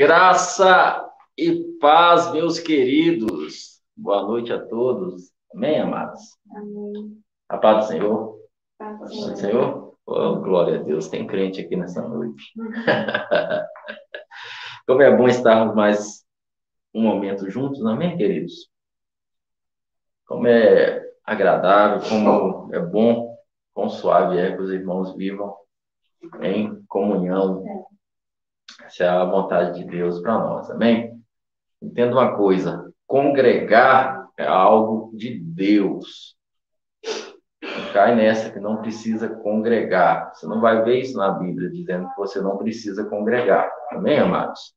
Graça e paz, meus queridos. Boa noite a todos. Amém, amados? Amém. A paz do Senhor. Do Paz do Senhor. Senhor. Oh, glória a Deus. Tem crente aqui nessa noite. Como é bom estarmos mais um momento juntos, amém, queridos? Como é agradável, como é bom, quão suave é que os irmãos vivam em comunhão. Essa é a vontade de Deus para nós, amém? Entenda uma coisa: congregar é algo de Deus. Cai nessa que não precisa congregar. Você não vai ver isso na Bíblia dizendo que você não precisa congregar. Amém, amados?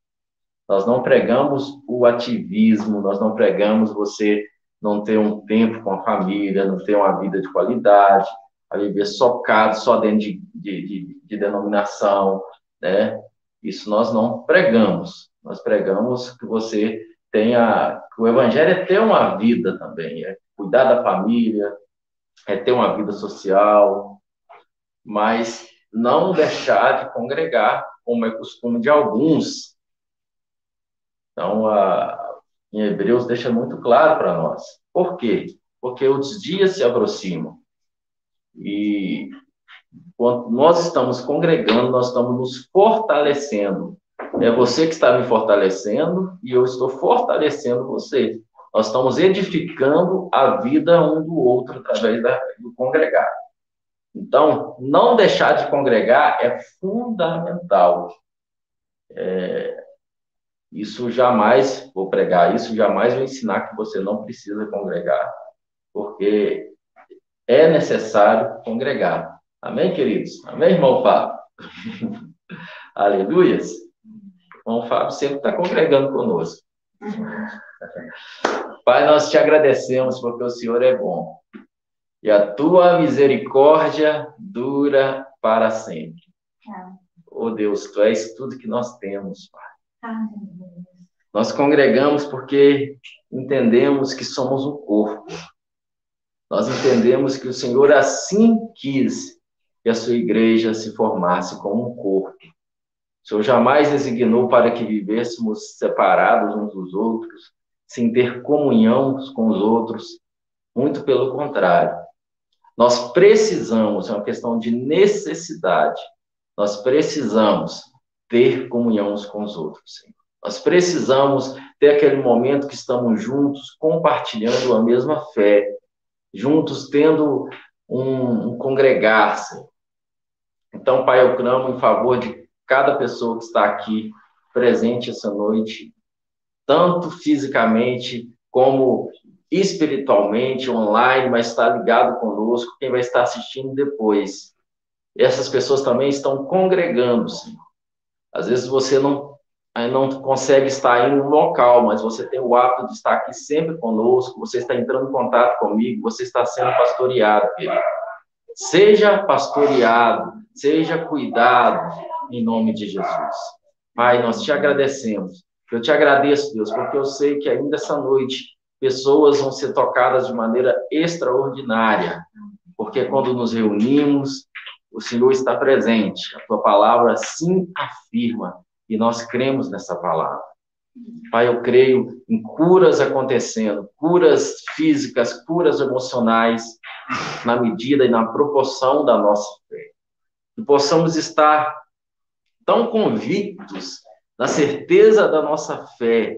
Nós não pregamos o ativismo, nós não pregamos você não ter um tempo com a família, não ter uma vida de qualidade, a viver socado só dentro de, de, de, de denominação, né? Isso nós não pregamos. Nós pregamos que você tenha, que o evangelho é ter uma vida também, é cuidar da família, é ter uma vida social, mas não deixar de congregar, como é costume de alguns. Então, a, em Hebreus deixa muito claro para nós. Por quê? Porque os dias se aproximam. E quando nós estamos congregando, nós estamos nos fortalecendo. É você que está me fortalecendo e eu estou fortalecendo você. Nós estamos edificando a vida um do outro através da, do congregar. Então, não deixar de congregar é fundamental. É, isso jamais vou pregar, isso jamais vou ensinar que você não precisa congregar, porque é necessário congregar. Amém, queridos? Amém, irmão Fábio? Aleluias. O irmão Fábio sempre está congregando conosco. Pai, nós te agradecemos porque o Senhor é bom. E a tua misericórdia dura para sempre. Oh Deus, tu és tudo que nós temos, Pai. Nós congregamos porque entendemos que somos um corpo. Nós entendemos que o Senhor assim quis que a sua igreja se formasse como um corpo. O Senhor jamais designou para que vivêssemos separados uns dos outros, sem ter comunhão com os outros. Muito pelo contrário. Nós precisamos, é uma questão de necessidade, nós precisamos ter comunhão uns com os outros, Senhor. Nós precisamos ter aquele momento que estamos juntos, compartilhando a mesma fé, juntos tendo um, um congregar, Senhor. Então, Pai, eu clamo em favor de cada pessoa que está aqui presente essa noite, tanto fisicamente como espiritualmente, online, mas está ligado conosco, quem vai estar assistindo depois. Essas pessoas também estão congregando, Senhor. Às vezes você não, não consegue estar em um local, mas você tem o hábito de estar aqui sempre conosco, você está entrando em contato comigo, você está sendo pastoreado, querido. Seja pastoreado, seja cuidado, em nome de Jesus. Pai, nós te agradecemos. Eu te agradeço, Deus, porque eu sei que ainda essa noite pessoas vão ser tocadas de maneira extraordinária, porque quando nos reunimos, o Senhor está presente. A tua palavra sim afirma e nós cremos nessa palavra. Pai, eu creio em curas acontecendo, curas físicas, curas emocionais, na medida e na proporção da nossa fé. Que possamos estar tão convictos na certeza da nossa fé,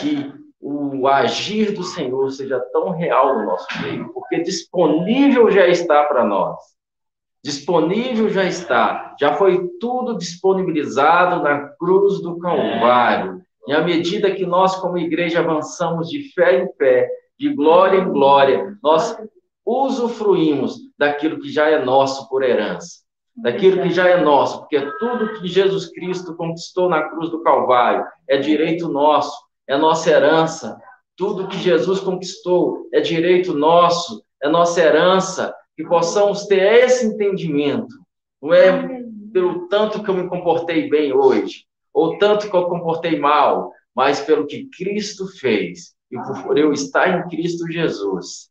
que o agir do Senhor seja tão real no nosso meio, porque disponível já está para nós. Disponível já está, já foi tudo disponibilizado na cruz do Calvário. E à medida que nós, como igreja, avançamos de fé em fé, de glória em glória, nós usufruímos daquilo que já é nosso por herança, daquilo que já é nosso, porque tudo que Jesus Cristo conquistou na cruz do Calvário é direito nosso, é nossa herança. Tudo que Jesus conquistou é direito nosso, é nossa herança. Que possamos ter esse entendimento. Não é pelo tanto que eu me comportei bem hoje, ou tanto que eu comportei mal, mas pelo que Cristo fez. E por eu estar em Cristo Jesus,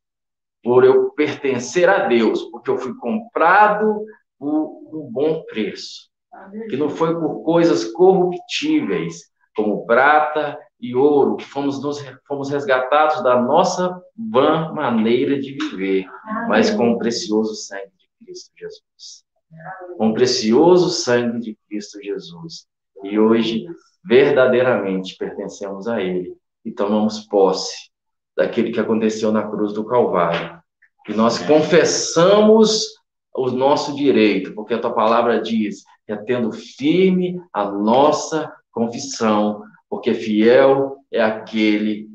por eu pertencer a Deus, porque eu fui comprado por um bom preço. Que não foi por coisas corruptíveis, como prata e ouro, que fomos, nos, fomos resgatados da nossa vã maneira de viver, mas com o precioso sangue de Cristo Jesus. Com o precioso sangue de Cristo Jesus. E hoje, verdadeiramente, pertencemos a Ele e tomamos posse daquele que aconteceu na cruz do Calvário. E nós confessamos o nosso direito, porque a tua palavra diz, tendo firme a nossa confissão, porque fiel é aquele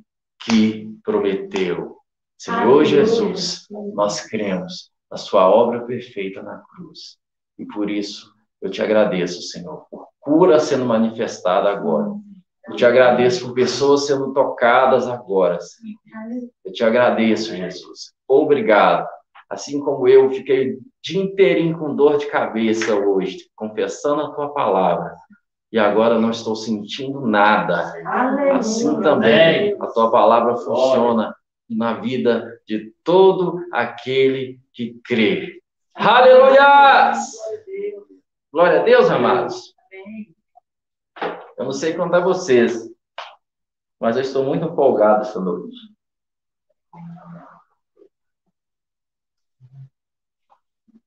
que prometeu. Senhor Jesus, nós cremos na sua obra perfeita na cruz. E por isso eu te agradeço, Senhor, por cura sendo manifestada agora. Eu te agradeço por pessoas sendo tocadas agora, Senhor. Eu te agradeço, Jesus. Obrigado. Assim como eu fiquei o dia inteirinho com dor de cabeça hoje, confessando a tua palavra e agora não estou sentindo nada. Aleluia. Assim também a tua palavra funciona na vida de todo aquele que crê. Aleluia! Glória a Deus, amados. Eu não sei contar vocês, mas eu estou muito empolgado essa noite.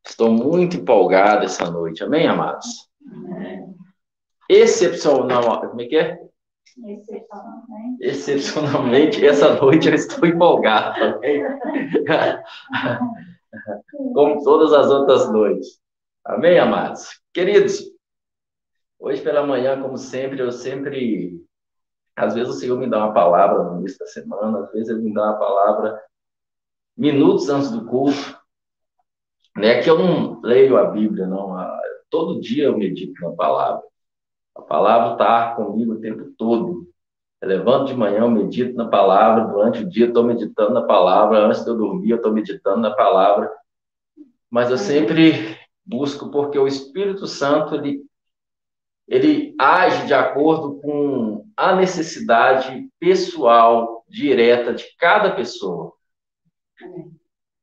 Estou muito empolgado essa noite. Amém, amados? excepcional. Como é que é? Excepcionalmente. Excepcionalmente, essa noite eu estou empolgado também. Como todas as outras noites. Amém, amados? Queridos, hoje pela manhã, como sempre, eu sempre. Às vezes o Senhor me dá uma palavra no início da semana, às vezes ele me dá uma palavra minutos antes do culto. Né, que eu não leio a Bíblia, não. Todo dia eu medito na palavra. A palavra está comigo o tempo todo. Eu levanto de manhã, eu medito na palavra, durante o dia eu estou meditando na palavra, antes de eu dormir eu estou meditando na palavra. Mas eu sempre busco porque o Espírito Santo, ele, ele age de acordo com a necessidade pessoal, direta de cada pessoa.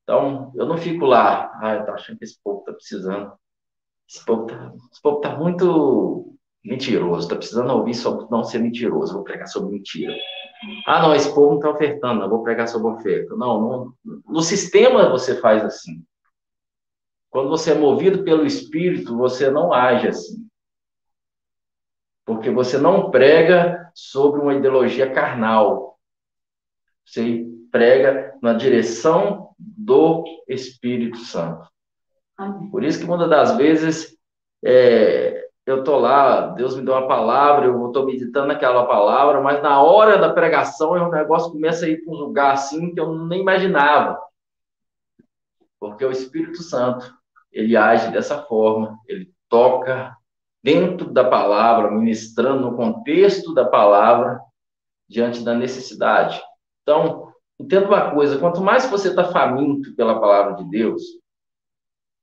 Então, eu não fico lá, ah, eu estou achando que esse povo está precisando. Esse povo está tá muito mentiroso, está precisando ouvir sobre não ser mentiroso, vou pregar sobre mentira. Ah, não, esse povo não está ofertando, não, vou pregar sobre oferta. Não, não, no sistema você faz assim. Quando você é movido pelo Espírito, você não age assim. Porque você não prega sobre uma ideologia carnal. Você prega na direção do Espírito Santo. Por isso que muitas das vezes é, eu tô lá, Deus me deu uma palavra, eu estou meditando naquela palavra, mas na hora da pregação o negócio começa a ir para um lugar assim que eu nem imaginava. Porque o Espírito Santo, ele age dessa forma, ele toca dentro da palavra, ministrando no contexto da palavra, diante da necessidade. Então, entenda uma coisa: quanto mais você está faminto pela palavra de Deus,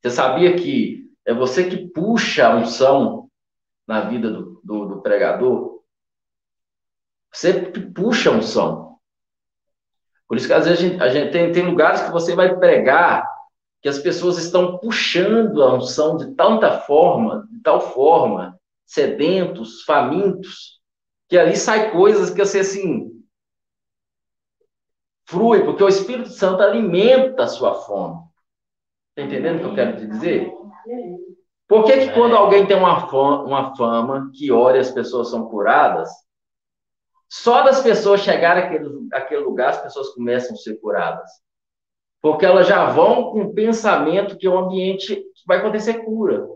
você sabia que é você que puxa a unção na vida do, do, do pregador, você puxa um som. Por isso que às vezes a gente, a gente tem, tem lugares que você vai pregar que as pessoas estão puxando a unção de tanta forma, de tal forma, sedentos, famintos, que ali sai coisas que você assim flui, porque o Espírito Santo alimenta a sua fome. Está entendendo o que eu quero te dizer? Por que, que quando alguém tem uma fama, uma fama que ora e as pessoas são curadas, só das pessoas chegarem àquele, àquele lugar as pessoas começam a ser curadas? Porque elas já vão com o pensamento que o ambiente vai acontecer cura.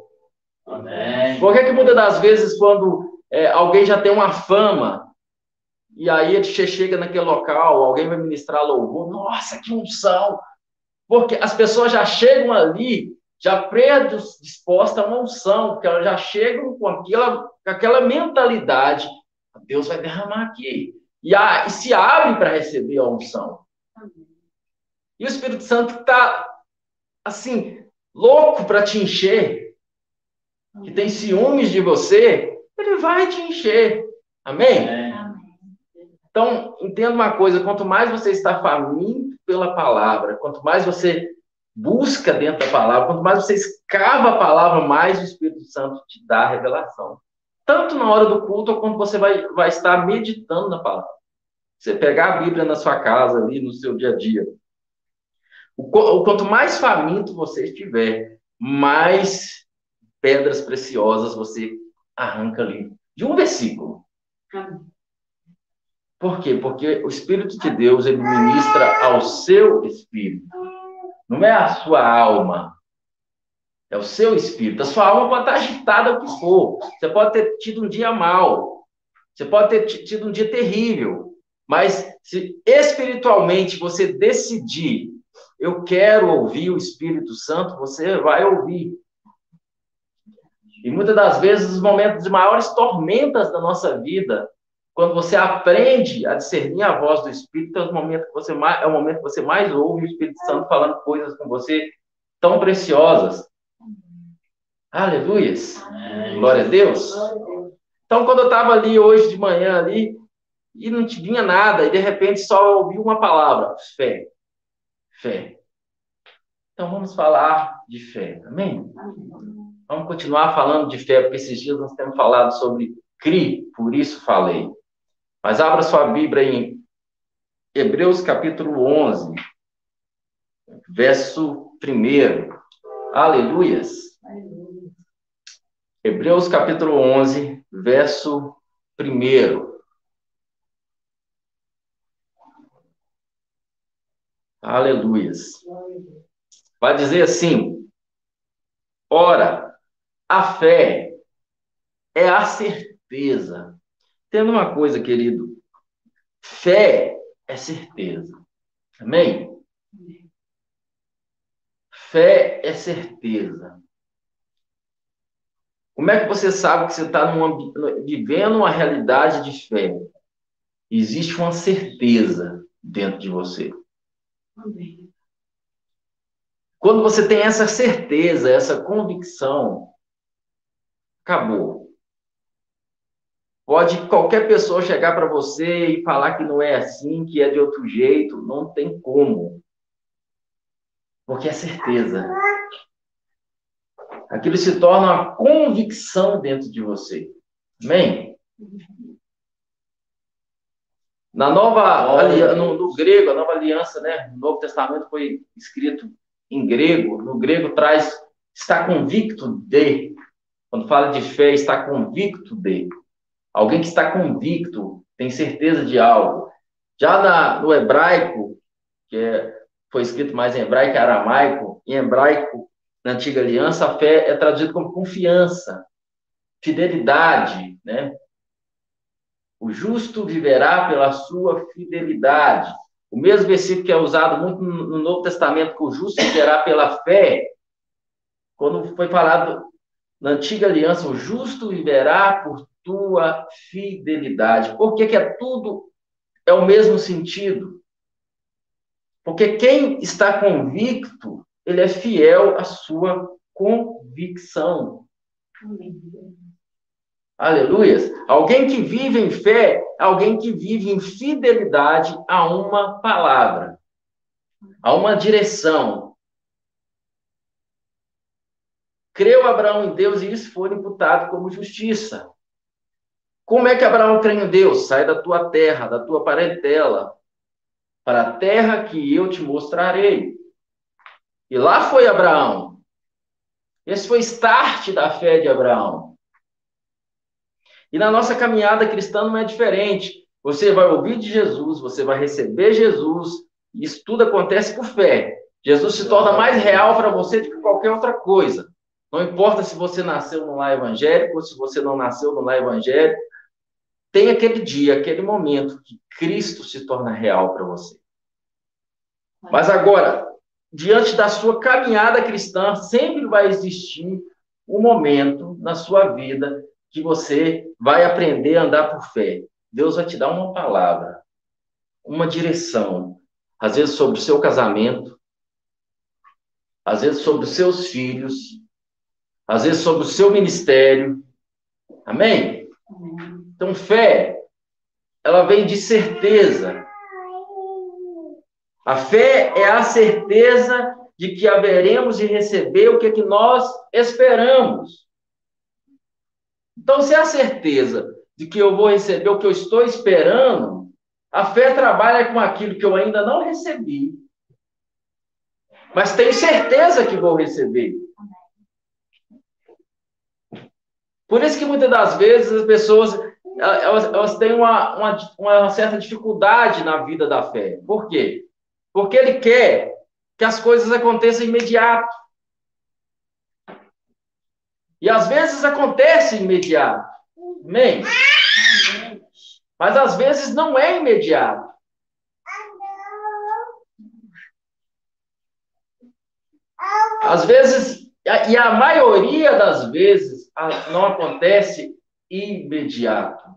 Amém. Por que, que muitas das vezes, quando é, alguém já tem uma fama, e aí ele chega naquele local, alguém vai ministrar louvor, nossa, que unção! Porque as pessoas já chegam ali já predisposta a uma unção, porque elas já chegam com aquela, com aquela mentalidade, Deus vai derramar aqui. E, a, e se abre para receber a unção. E o Espírito Santo está, assim, louco para te encher, que tem ciúmes de você, ele vai te encher. Amém? Amém? Então, entenda uma coisa: quanto mais você está faminto pela palavra, quanto mais você busca dentro da palavra, quanto mais você escava a palavra, mais o Espírito Santo te dá a revelação. Tanto na hora do culto, quanto você vai, vai estar meditando na palavra. Você pegar a Bíblia na sua casa, ali no seu dia a dia. O, o quanto mais faminto você estiver, mais pedras preciosas você arranca ali. De um versículo. Por quê? Porque o Espírito de Deus, ele ministra ao seu espírito. Não é a sua alma. É o seu espírito. A sua alma pode estar agitada o que for. Você pode ter tido um dia mal. Você pode ter tido um dia terrível. Mas se espiritualmente você decidir, eu quero ouvir o Espírito Santo, você vai ouvir. E muitas das vezes, os momentos de maiores tormentas da nossa vida, quando você aprende a discernir a voz do Espírito, é o momento que você mais, é o momento que você mais ouve o Espírito Santo falando coisas com você tão preciosas. Aleluias. Glória a Deus. Então, quando eu estava ali hoje de manhã ali, e não vinha nada, e de repente só ouvi uma palavra: fé. Fé. Então vamos falar de fé, amém? Vamos continuar falando de fé, porque esses dias nós temos falado sobre CRI, por isso falei. Mas abra sua Bíblia em Hebreus capítulo 11, verso 1. Aleluias. Hebreus capítulo 11, verso 1. Aleluias. Vai dizer assim: ora, a fé é a certeza. Tendo uma coisa, querido, fé é certeza. Amém? Fé é certeza. Como é que você sabe que você está vivendo uma realidade de fé? Existe uma certeza dentro de você. Amém. Quando você tem essa certeza, essa convicção, acabou. Pode qualquer pessoa chegar para você e falar que não é assim, que é de outro jeito, não tem como. Porque é certeza. Aquilo se torna uma convicção dentro de você. Amém? Na nova aliança, no, no, grego, a nova aliança, né? O Novo Testamento foi escrito em grego. No grego traz está convicto de. Quando fala de fé, está convicto de. Alguém que está convicto, tem certeza de algo. Já na, no hebraico, que é, foi escrito mais em hebraico e aramaico, em hebraico, na antiga aliança, a fé é traduzida como confiança, fidelidade, né? O justo viverá pela sua fidelidade. O mesmo versículo que é usado muito no Novo Testamento, que o justo viverá pela fé, quando foi falado na antiga aliança, o justo viverá por tua fidelidade. Por que, que é tudo é o mesmo sentido? Porque quem está convicto, ele é fiel à sua convicção. Amém. Aleluias. Alguém que vive em fé, alguém que vive em fidelidade a uma palavra, a uma direção. Creu Abraão em Deus e isso foi imputado como justiça. Como é que Abraão crê em Deus? Sai da tua terra, da tua parentela, para a terra que eu te mostrarei. E lá foi Abraão. Esse foi o start da fé de Abraão. E na nossa caminhada cristã não é diferente. Você vai ouvir de Jesus, você vai receber Jesus, isso tudo acontece por fé. Jesus se torna mais real para você do que qualquer outra coisa. Não importa se você nasceu no lar evangélico ou se você não nasceu no lar evangélico, tem aquele dia, aquele momento que Cristo se torna real para você. Mas agora, diante da sua caminhada cristã, sempre vai existir um momento na sua vida que você vai aprender a andar por fé. Deus vai te dar uma palavra, uma direção, às vezes sobre o seu casamento, às vezes sobre os seus filhos, às vezes sobre o seu ministério. Amém? Então, fé, ela vem de certeza. A fé é a certeza de que haveremos de receber o que, é que nós esperamos. Então, se há certeza de que eu vou receber o que eu estou esperando, a fé trabalha com aquilo que eu ainda não recebi, mas tenho certeza que vou receber. Por isso que muitas das vezes as pessoas elas, elas têm uma, uma, uma certa dificuldade na vida da fé. Por quê? Porque ele quer que as coisas aconteçam imediato. E às vezes acontece imediato. Amém? Mas às vezes não é imediato. Às vezes, e a maioria das vezes, não acontece imediato.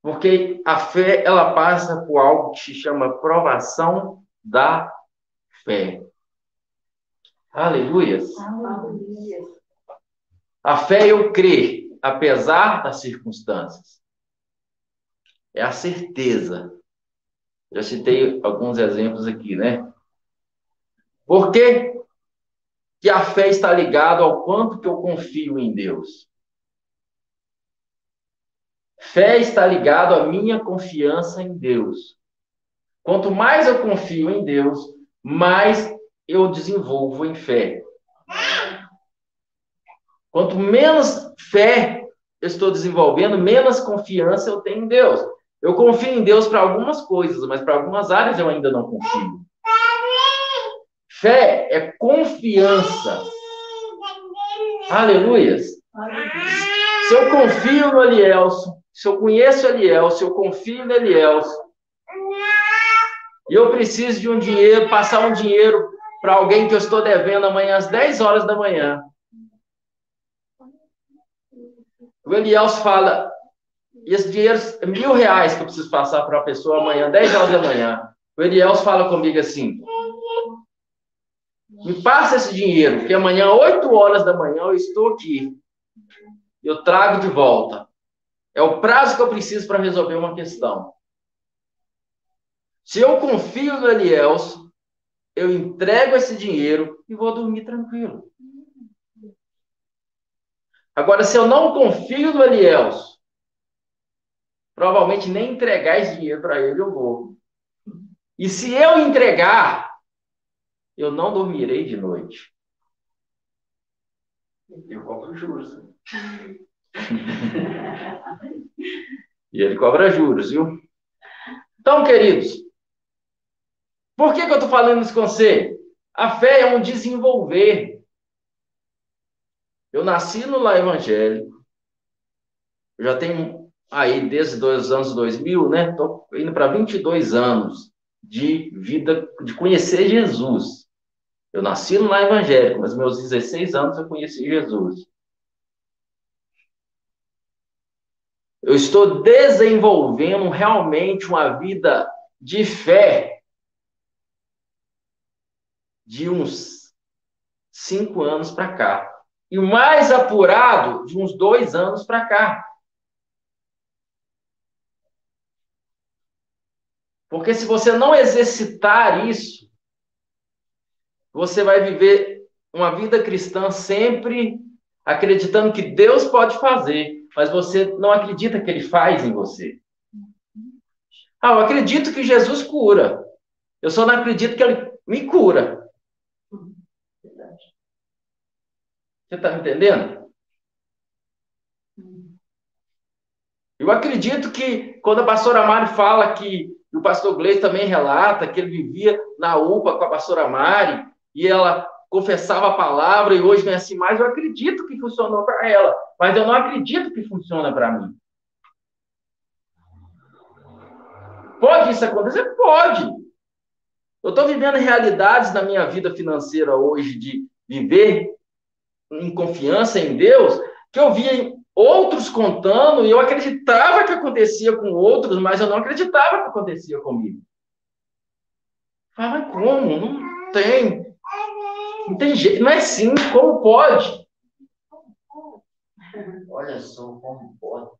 Porque a fé, ela passa por algo que se chama provação da fé. Aleluias. Aleluia. A fé eu crer, apesar das circunstâncias. É a certeza. Já citei alguns exemplos aqui, né? Por que, que a fé está ligada ao quanto que eu confio em Deus? Fé está ligado à minha confiança em Deus. Quanto mais eu confio em Deus, mais eu desenvolvo em fé. Quanto menos fé eu estou desenvolvendo, menos confiança eu tenho em Deus. Eu confio em Deus para algumas coisas, mas para algumas áreas eu ainda não confio. Fé é confiança. Aleluias. Se eu confio no Elielson, se eu conheço Eliel, se eu confio no Eliel, e eu preciso de um dinheiro, passar um dinheiro para alguém que eu estou devendo amanhã às 10 horas da manhã. O Eliel fala, e esse dinheiro é mil reais que eu preciso passar para a pessoa amanhã, 10 horas da manhã. O Eliel fala comigo assim, me passa esse dinheiro, que amanhã, 8 horas da manhã, eu estou aqui. Eu trago de volta. É o prazo que eu preciso para resolver uma questão. Se eu confio no Elielso, eu entrego esse dinheiro e vou dormir tranquilo. Agora, se eu não confio no Elielso, provavelmente nem entregar esse dinheiro para ele eu vou. E se eu entregar, eu não dormirei de noite. Eu cobro juros. e ele cobra juros, viu? Então, queridos, por que, que eu estou falando isso com você? A fé é um desenvolver. Eu nasci no lar evangélico. Já tenho aí, desde os anos 2000, né? Estou indo para 22 anos de vida, de conhecer Jesus. Eu nasci no lar evangélico, mas meus 16 anos eu conheci Jesus. Eu estou desenvolvendo realmente uma vida de fé de uns cinco anos para cá. E o mais apurado de uns dois anos para cá. Porque se você não exercitar isso, você vai viver uma vida cristã sempre acreditando que Deus pode fazer, mas você não acredita que ele faz em você. Ah, eu acredito que Jesus cura. Eu só não acredito que ele me cura. Você está me entendendo? Eu acredito que quando a pastora Mari fala que o pastor Gleison também relata que ele vivia na UPA com a pastora Mari e ela confessava a palavra e hoje não é assim mais, eu acredito que funcionou para ela, mas eu não acredito que funciona para mim. Pode isso acontecer? Pode. Eu estou vivendo realidades na minha vida financeira hoje de viver em confiança em Deus, que eu via outros contando e eu acreditava que acontecia com outros, mas eu não acreditava que acontecia comigo. Fala, como? Não tem. Não tem jeito, não é assim, como pode? Olha só como pode.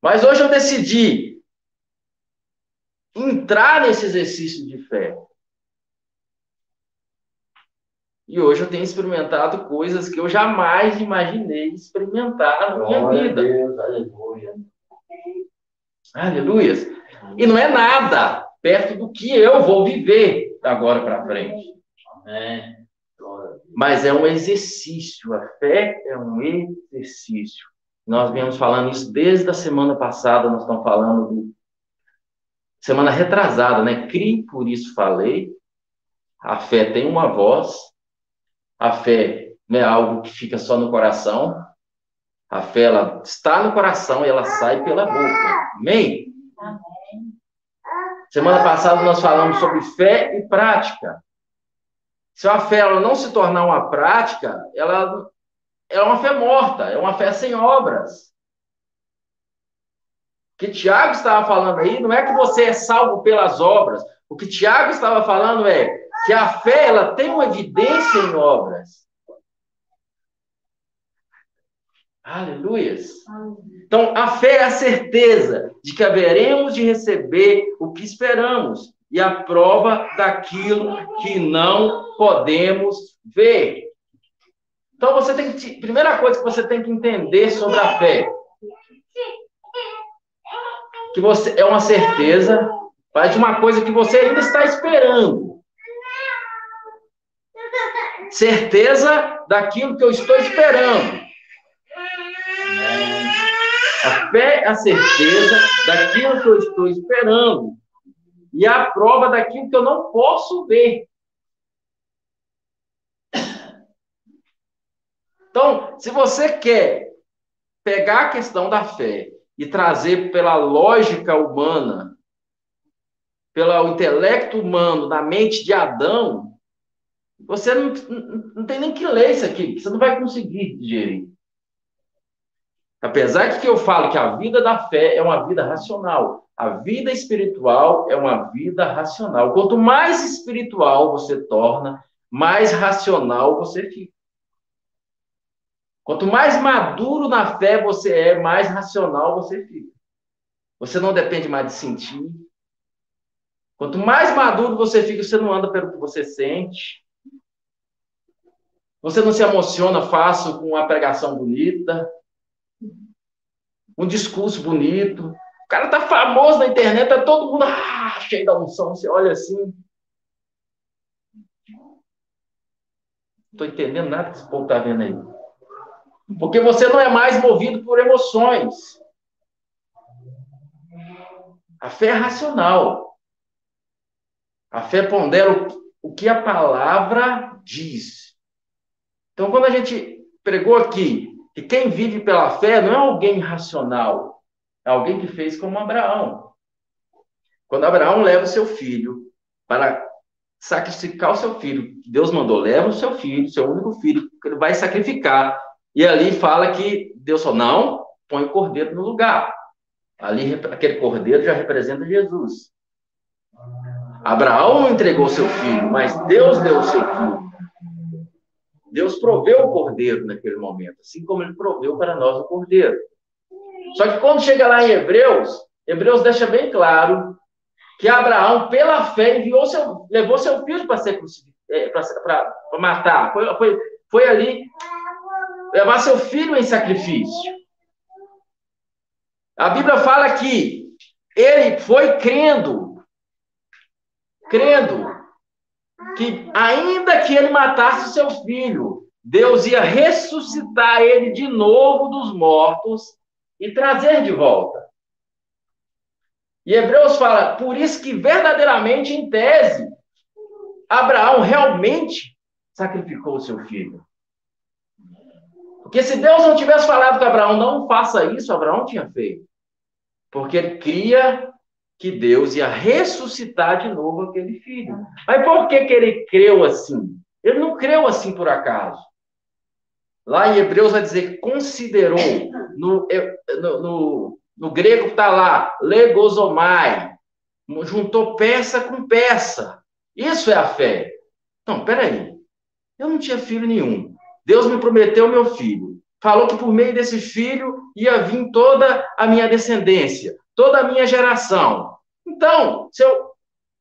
Mas hoje eu decidi entrar nesse exercício de fé. E hoje eu tenho experimentado coisas que eu jamais imaginei experimentar na minha Glória vida. Deus, aleluia. Aleluia. E não é nada perto do que eu vou viver da agora para frente. Amém. Mas é um exercício. A fé é um exercício. Nós viemos falando isso desde a semana passada. Nós estamos falando do... semana retrasada, né? Crie, por isso falei. A fé tem uma voz. A fé não é algo que fica só no coração. A fé ela está no coração e ela sai pela boca. Amém? Semana passada nós falamos sobre fé e prática. Se a fé ela não se tornar uma prática, ela, ela é uma fé morta, é uma fé sem obras. O que Tiago estava falando aí não é que você é salvo pelas obras. O que Tiago estava falando é que a fé ela tem uma evidência em obras. Aleluias. Então, a fé é a certeza de que haveremos de receber o que esperamos e a prova daquilo que não podemos ver. Então, você tem que. Primeira coisa que você tem que entender sobre a fé. Que você é uma certeza, faz de uma coisa que você ainda está esperando. Certeza daquilo que eu estou esperando. A fé é a certeza daquilo que eu estou esperando. E a prova daquilo que eu não posso ver. Então, se você quer pegar a questão da fé e trazer pela lógica humana, pelo intelecto humano, da mente de Adão, você não, não tem nem que ler isso aqui, você não vai conseguir digerir. Apesar de que eu falo que a vida da fé é uma vida racional, a vida espiritual é uma vida racional. Quanto mais espiritual você torna, mais racional você fica. Quanto mais maduro na fé você é, mais racional você fica. Você não depende mais de sentir. Quanto mais maduro você fica, você não anda pelo que você sente. Você não se emociona fácil com uma pregação bonita um discurso bonito. O cara tá famoso na internet, tá todo mundo ah, cheio da unção. Você olha assim. Não tô entendendo nada que esse povo tá vendo aí. Porque você não é mais movido por emoções. A fé é racional. A fé pondera o que a palavra diz. Então, quando a gente pregou aqui e quem vive pela fé não é alguém racional, é alguém que fez como Abraão. Quando Abraão leva o seu filho para sacrificar o seu filho, Deus mandou, leva o seu filho, seu único filho, que ele vai sacrificar. E ali fala que Deus falou, não, põe o cordeiro no lugar. Ali, aquele cordeiro já representa Jesus. Abraão entregou seu filho, mas Deus deu o seu filho. Deus proveu o cordeiro naquele momento, assim como ele proveu para nós o cordeiro. Só que quando chega lá em Hebreus, Hebreus deixa bem claro que Abraão, pela fé, enviou seu, levou seu filho para ser para é, matar. Foi, foi, foi ali levar seu filho em sacrifício. A Bíblia fala que ele foi crendo, crendo que ainda que ele matasse seu filho, Deus ia ressuscitar ele de novo dos mortos e trazer de volta. E Hebreus fala, por isso que verdadeiramente, em tese, Abraão realmente sacrificou seu filho. Porque se Deus não tivesse falado para Abraão, não faça isso, Abraão tinha feito. Porque ele cria que Deus ia ressuscitar de novo aquele filho. Mas por que, que ele creu assim? Ele não creu assim por acaso. Lá em Hebreus vai dizer considerou. No, no, no, no grego está lá, legosomai. Juntou peça com peça. Isso é a fé. Então, peraí. Eu não tinha filho nenhum. Deus me prometeu meu filho. Falou que por meio desse filho ia vir toda a minha descendência toda a minha geração. Então, se eu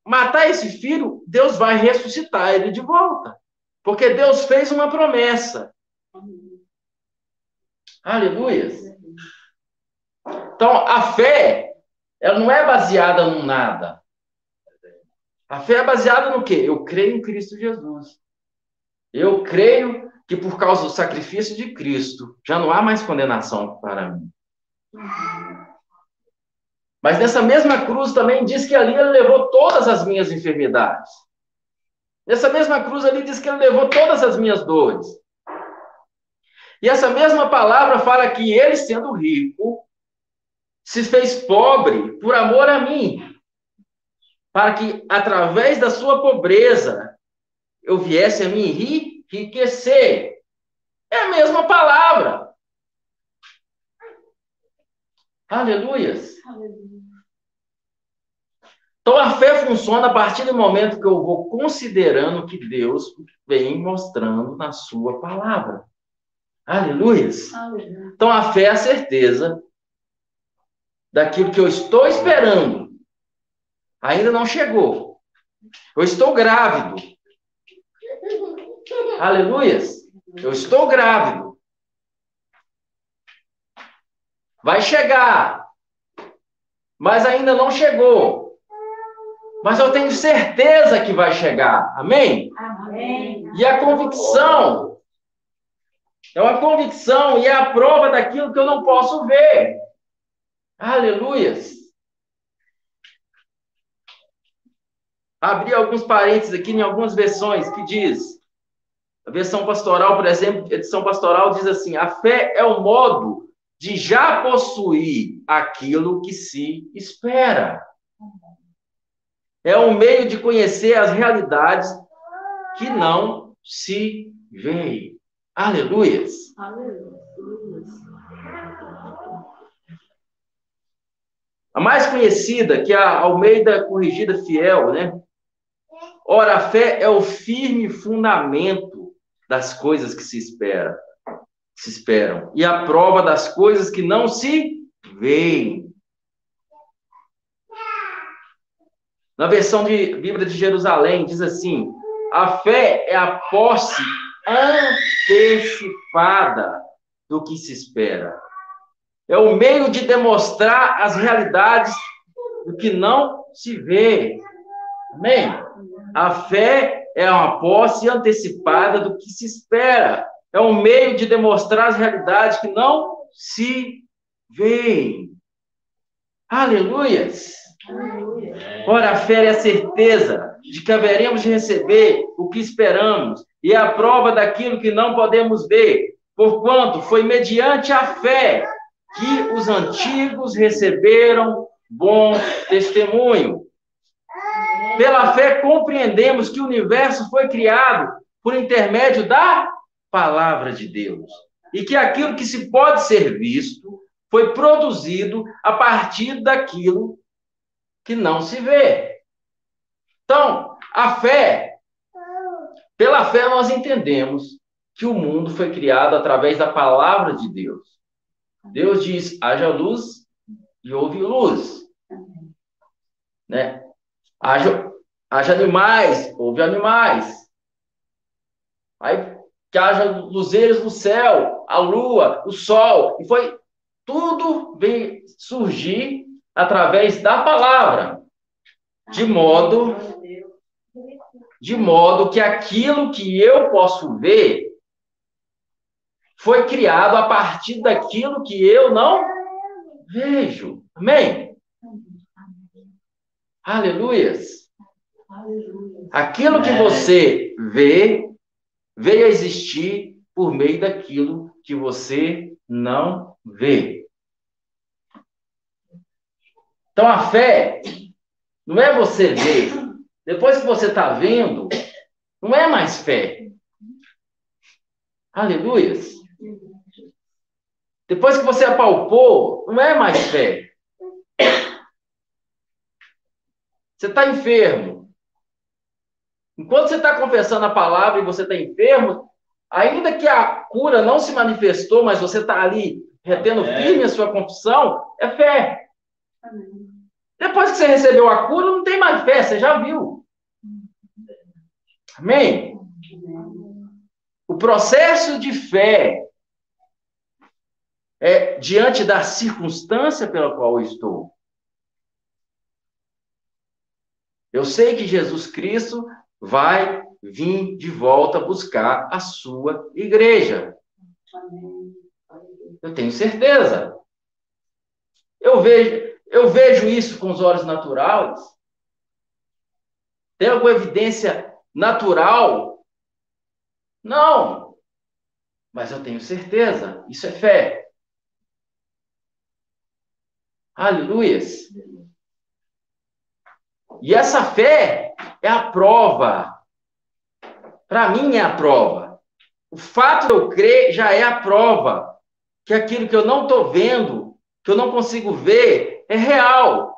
matar esse filho, Deus vai ressuscitar ele de volta. Porque Deus fez uma promessa. Aleluia. Então, a fé, ela não é baseada num nada. A fé é baseada no quê? Eu creio em Cristo Jesus. Eu creio que por causa do sacrifício de Cristo, já não há mais condenação para mim. Mas nessa mesma cruz também diz que ali ele levou todas as minhas enfermidades. Nessa mesma cruz ali diz que ele levou todas as minhas dores. E essa mesma palavra fala que ele, sendo rico, se fez pobre por amor a mim, para que através da sua pobreza eu viesse a me enriquecer. É a mesma palavra. Aleluias. Então a fé funciona a partir do momento que eu vou considerando que Deus vem mostrando na sua palavra. Aleluias. Então a fé é a certeza daquilo que eu estou esperando. Ainda não chegou. Eu estou grávido. Aleluias. Eu estou grávido. Vai chegar. Mas ainda não chegou. Mas eu tenho certeza que vai chegar. Amém? Amém. E a convicção. É uma convicção e é a prova daquilo que eu não posso ver. Aleluias. Abri alguns parênteses aqui em algumas versões que diz a versão pastoral, por exemplo, edição pastoral diz assim: a fé é o modo de já possuir aquilo que se espera. É um meio de conhecer as realidades que não se veem. Aleluias. Aleluia. A mais conhecida, que é a Almeida Corrigida Fiel, né? Ora, a fé é o firme fundamento das coisas que se espera, se esperam, e a prova das coisas que não se veem. Na versão de Bíblia de Jerusalém, diz assim: a fé é a posse antecipada do que se espera. É o meio de demonstrar as realidades do que não se vê. Amém? A fé é uma posse antecipada do que se espera. É um meio de demonstrar as realidades que não se veem. Aleluias! Ora, a fé é a certeza de que haveremos de receber o que esperamos e é a prova daquilo que não podemos ver, porquanto foi mediante a fé que os antigos receberam bom testemunho. Pela fé compreendemos que o universo foi criado por intermédio da palavra de Deus. E que aquilo que se pode ser visto foi produzido a partir daquilo que não se vê. Então, a fé, pela fé nós entendemos que o mundo foi criado através da palavra de Deus. Deus diz: haja luz e houve luz. Né? Haja, haja animais, houve animais. Aí que haja luzeiros no céu, a lua, o sol. E foi tudo veio surgir através da palavra. De modo de modo que aquilo que eu posso ver foi criado a partir daquilo que eu não vejo. Amém? Aleluias. Aquilo que você vê veio a existir por meio daquilo que você não vê. Então a fé não é você ver. Depois que você está vendo, não é mais fé. Aleluias. Depois que você apalpou, não é mais fé. Você está enfermo. Enquanto você está confessando a palavra e você está enfermo, ainda que a cura não se manifestou, mas você está ali retendo firme a sua confissão, é fé. Depois que você recebeu a cura, não tem mais fé, você já viu. Amém? O processo de fé é diante da circunstância pela qual eu estou. Eu sei que Jesus Cristo vai vir de volta buscar a sua igreja. Eu tenho certeza. Eu vejo, eu vejo isso com os olhos naturais. Tem alguma evidência natural? Não. Mas eu tenho certeza. Isso é fé. Aleluias. E essa fé é a prova. Para mim é a prova. O fato de eu crer já é a prova que aquilo que eu não estou vendo, que eu não consigo ver, é real.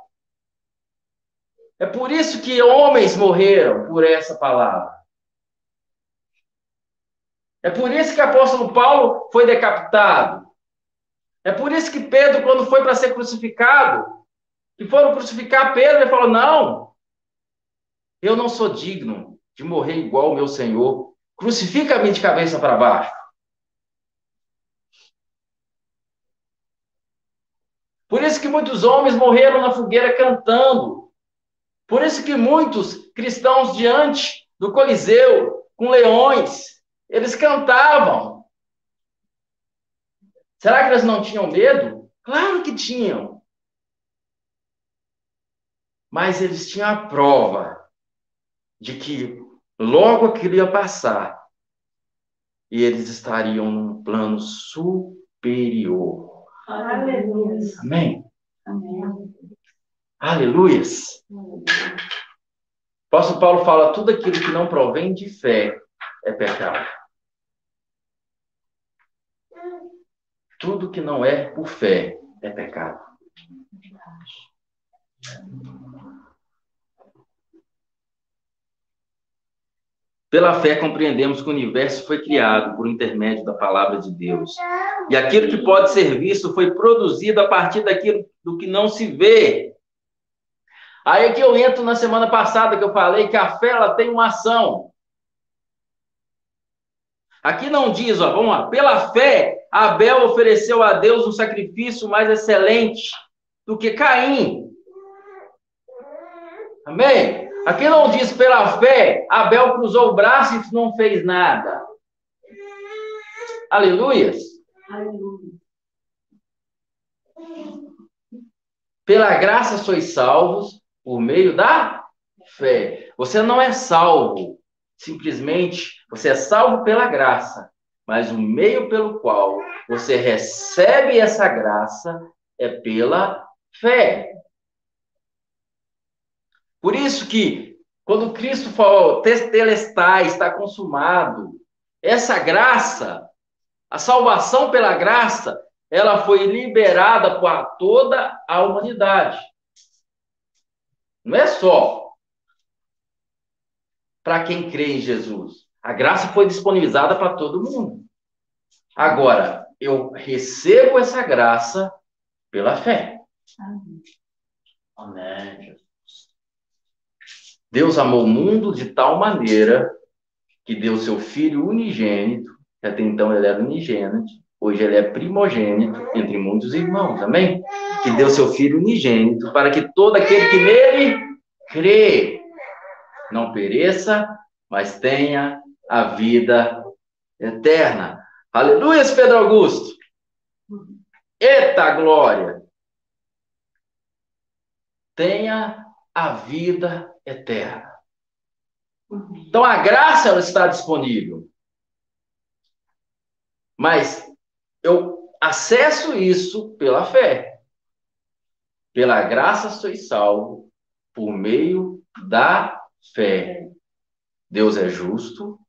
É por isso que homens morreram por essa palavra. É por isso que o apóstolo Paulo foi decapitado. É por isso que Pedro, quando foi para ser crucificado, e foram crucificar Pedro, ele falou: Não, eu não sou digno de morrer igual o meu Senhor. Crucifica-me de cabeça para baixo. Por isso que muitos homens morreram na fogueira cantando. Por isso que muitos cristãos diante do Coliseu, com leões, eles cantavam. Será que eles não tinham medo? Claro que tinham. Mas eles tinham a prova de que logo aquilo ia passar e eles estariam num plano superior. Aleluia. Amém? Amém. Aleluias. Apóstolo Paulo fala: tudo aquilo que não provém de fé é pecado. Tudo que não é por fé é pecado. Pela fé compreendemos que o universo foi criado por intermédio da palavra de Deus. E aquilo que pode ser visto foi produzido a partir daquilo do que não se vê. Aí que eu entro na semana passada que eu falei que a fé ela tem uma ação. Aqui não diz, ó, vamos lá, pela fé Abel ofereceu a Deus um sacrifício mais excelente do que Caim. Amém? Aqui não diz pela fé, Abel cruzou o braço e não fez nada. Aleluias. Aleluia. Pela graça sois salvos por meio da fé. Você não é salvo simplesmente, você é salvo pela graça, mas o meio pelo qual você recebe essa graça é pela fé. Por isso que, quando Cristo falou, testelestai, está consumado, essa graça, a salvação pela graça, ela foi liberada para toda a humanidade. Não é só para quem crê em Jesus. A graça foi disponibilizada para todo mundo. Agora, eu recebo essa graça pela fé. Amém. Deus amou o mundo de tal maneira que deu seu filho unigênito, que até então ele era unigênito, hoje ele é primogênito entre muitos irmãos, amém? Que deu seu filho unigênito para que todo aquele que nele crê não pereça, mas tenha a vida eterna. Aleluia, Pedro Augusto. Eita glória! Tenha a vida eterna. Então a graça ela está disponível. Mas eu acesso isso pela fé. Pela graça sois salvo por meio da fé. Deus é justo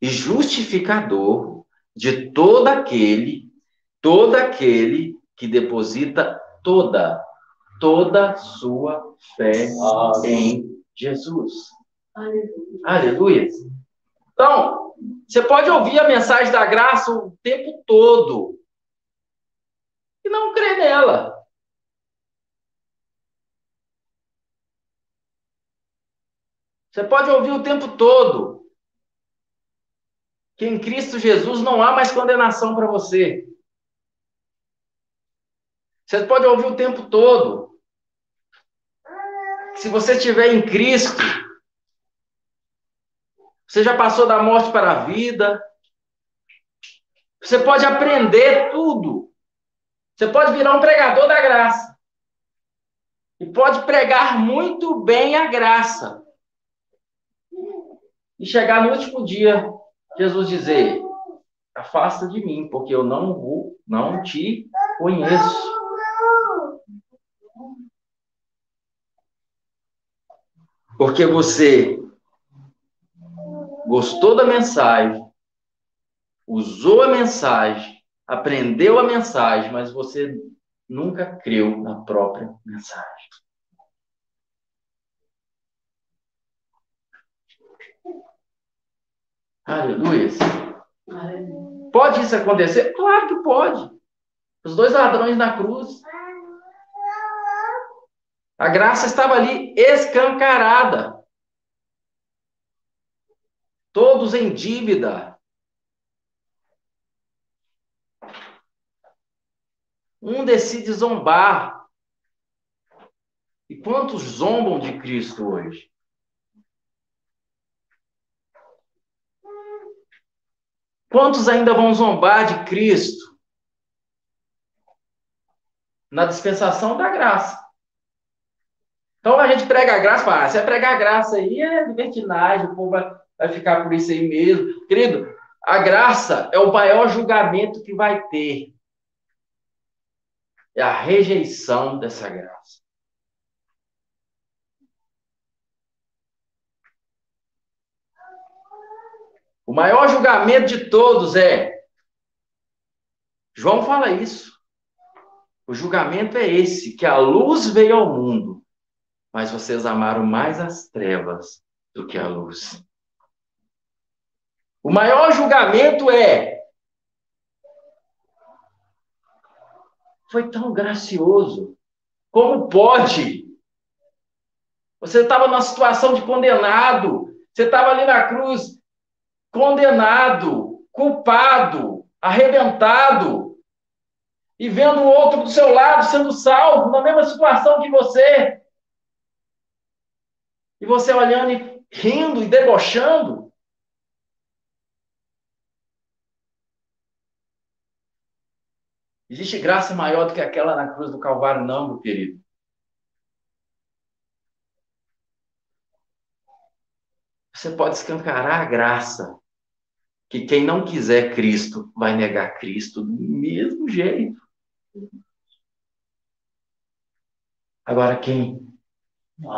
e justificador de todo aquele, todo aquele que deposita toda, toda sua fé em Jesus. Aleluia. Aleluia. Então, você pode ouvir a mensagem da graça o tempo todo e não crer nela. Você pode ouvir o tempo todo que em Cristo Jesus não há mais condenação para você. Você pode ouvir o tempo todo se você estiver em Cristo, você já passou da morte para a vida. Você pode aprender tudo. Você pode virar um pregador da graça. E pode pregar muito bem a graça. E chegar no último dia, Jesus dizer: Afasta de mim, porque eu não vou, não te conheço. Porque você gostou da mensagem, usou a mensagem, aprendeu a mensagem, mas você nunca creu na própria mensagem. Aleluia. Pode isso acontecer? Claro que pode. Os dois ladrões na cruz. A graça estava ali escancarada. Todos em dívida. Um decide zombar. E quantos zombam de Cristo hoje? Quantos ainda vão zombar de Cristo? Na dispensação da graça. Então a gente prega a graça, fala, ah, se é pregar a graça aí é libertinagem, o povo vai, vai ficar por isso aí mesmo. Querido, a graça é o maior julgamento que vai ter. É a rejeição dessa graça. O maior julgamento de todos é. João fala isso. O julgamento é esse: que a luz veio ao mundo, mas vocês amaram mais as trevas do que a luz. O maior julgamento é. Foi tão gracioso. Como pode? Você estava numa situação de condenado. Você estava ali na cruz condenado, culpado, arrebentado, e vendo o outro do seu lado sendo salvo, na mesma situação que você. E você olhando e rindo e debochando. Existe graça maior do que aquela na cruz do Calvário, não, meu querido. Você pode escancarar a graça que quem não quiser Cristo vai negar Cristo do mesmo jeito. Agora, quem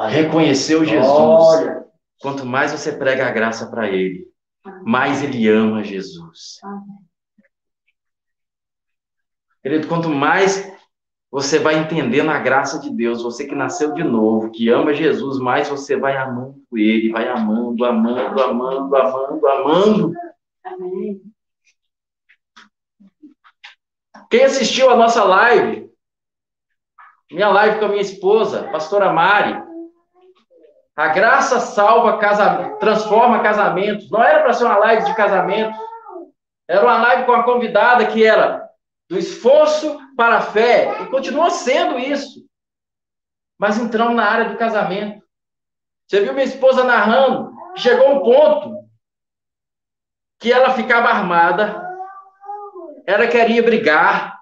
reconheceu Jesus, quanto mais você prega a graça para ele, mais ele ama Jesus. Querido, quanto mais você vai entendendo a graça de Deus, você que nasceu de novo, que ama Jesus, mais você vai amando ele, vai amando, amando, amando, amando, amando. Amém. Quem assistiu a nossa live, minha live com a minha esposa, pastora Mari, a graça salva, casa, transforma casamentos. Não era para ser uma live de casamento. Era uma live com a convidada que era do esforço para a fé. E continua sendo isso. Mas entramos na área do casamento. Você viu minha esposa narrando? Chegou um ponto que ela ficava armada, ela queria brigar,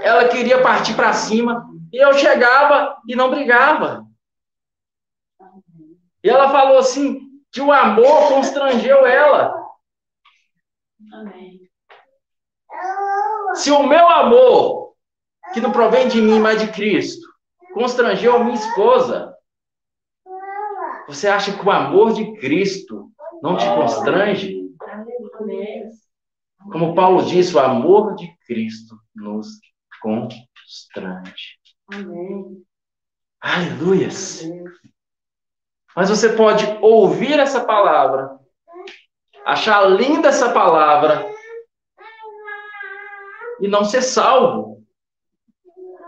ela queria partir para cima, e eu chegava e não brigava. E ela falou assim que o amor constrangeu ela. Amém. Se o meu amor, que não provém de mim, mas de Cristo, constrangeu a minha esposa, você acha que o amor de Cristo não te constrange? Como Paulo disse, o amor de Cristo nos constrange. Amém. Aleluias. Mas você pode ouvir essa palavra, achar linda essa palavra e não ser salvo.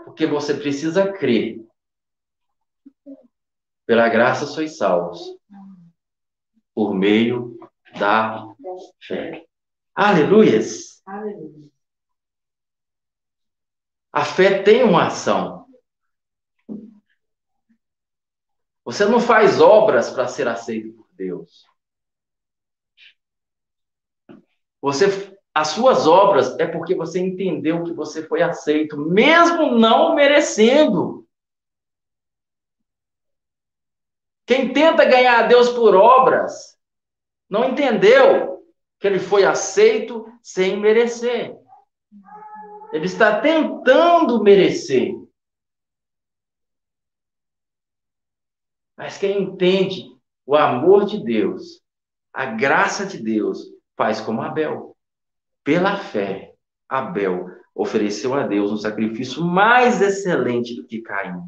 Porque você precisa crer Pela graça sois salvos. Por meio da fé. Aleluias! Aleluia. A fé tem uma ação. Você não faz obras para ser aceito por Deus. Você, as suas obras é porque você entendeu que você foi aceito, mesmo não merecendo. Quem tenta ganhar a Deus por obras, não entendeu que ele foi aceito sem merecer. Ele está tentando merecer. Mas quem entende o amor de Deus, a graça de Deus, faz como Abel. Pela fé, Abel ofereceu a Deus um sacrifício mais excelente do que Caim.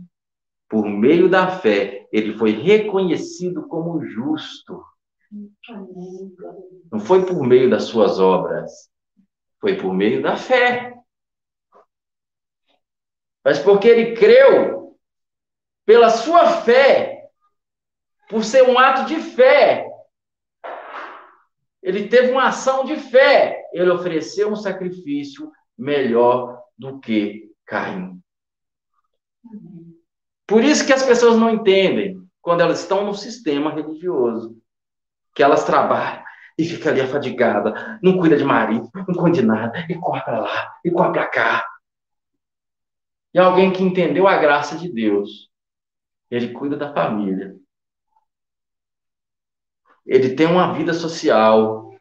Por meio da fé, ele foi reconhecido como justo. Não foi por meio das suas obras, foi por meio da fé. Mas porque ele creu, pela sua fé, por ser um ato de fé, ele teve uma ação de fé, ele ofereceu um sacrifício melhor do que Caim. Por isso que as pessoas não entendem quando elas estão no sistema religioso, que elas trabalham e fica ali afadigada, não cuida de marido, não cuida de nada, e corre para lá, e corre para cá. E alguém que entendeu a graça de Deus, ele cuida da família, ele tem uma vida social,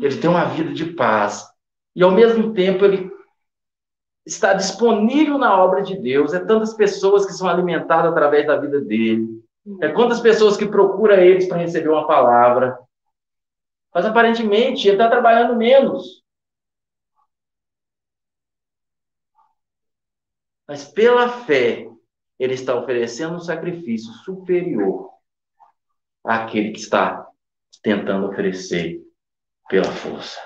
ele tem uma vida de paz, e ao mesmo tempo ele está disponível na obra de Deus. É tantas pessoas que são alimentadas através da vida dele. É quantas pessoas que procuram eles para receber uma palavra. Mas aparentemente ele está trabalhando menos. Mas pela fé, ele está oferecendo um sacrifício superior àquele que está tentando oferecer pela força.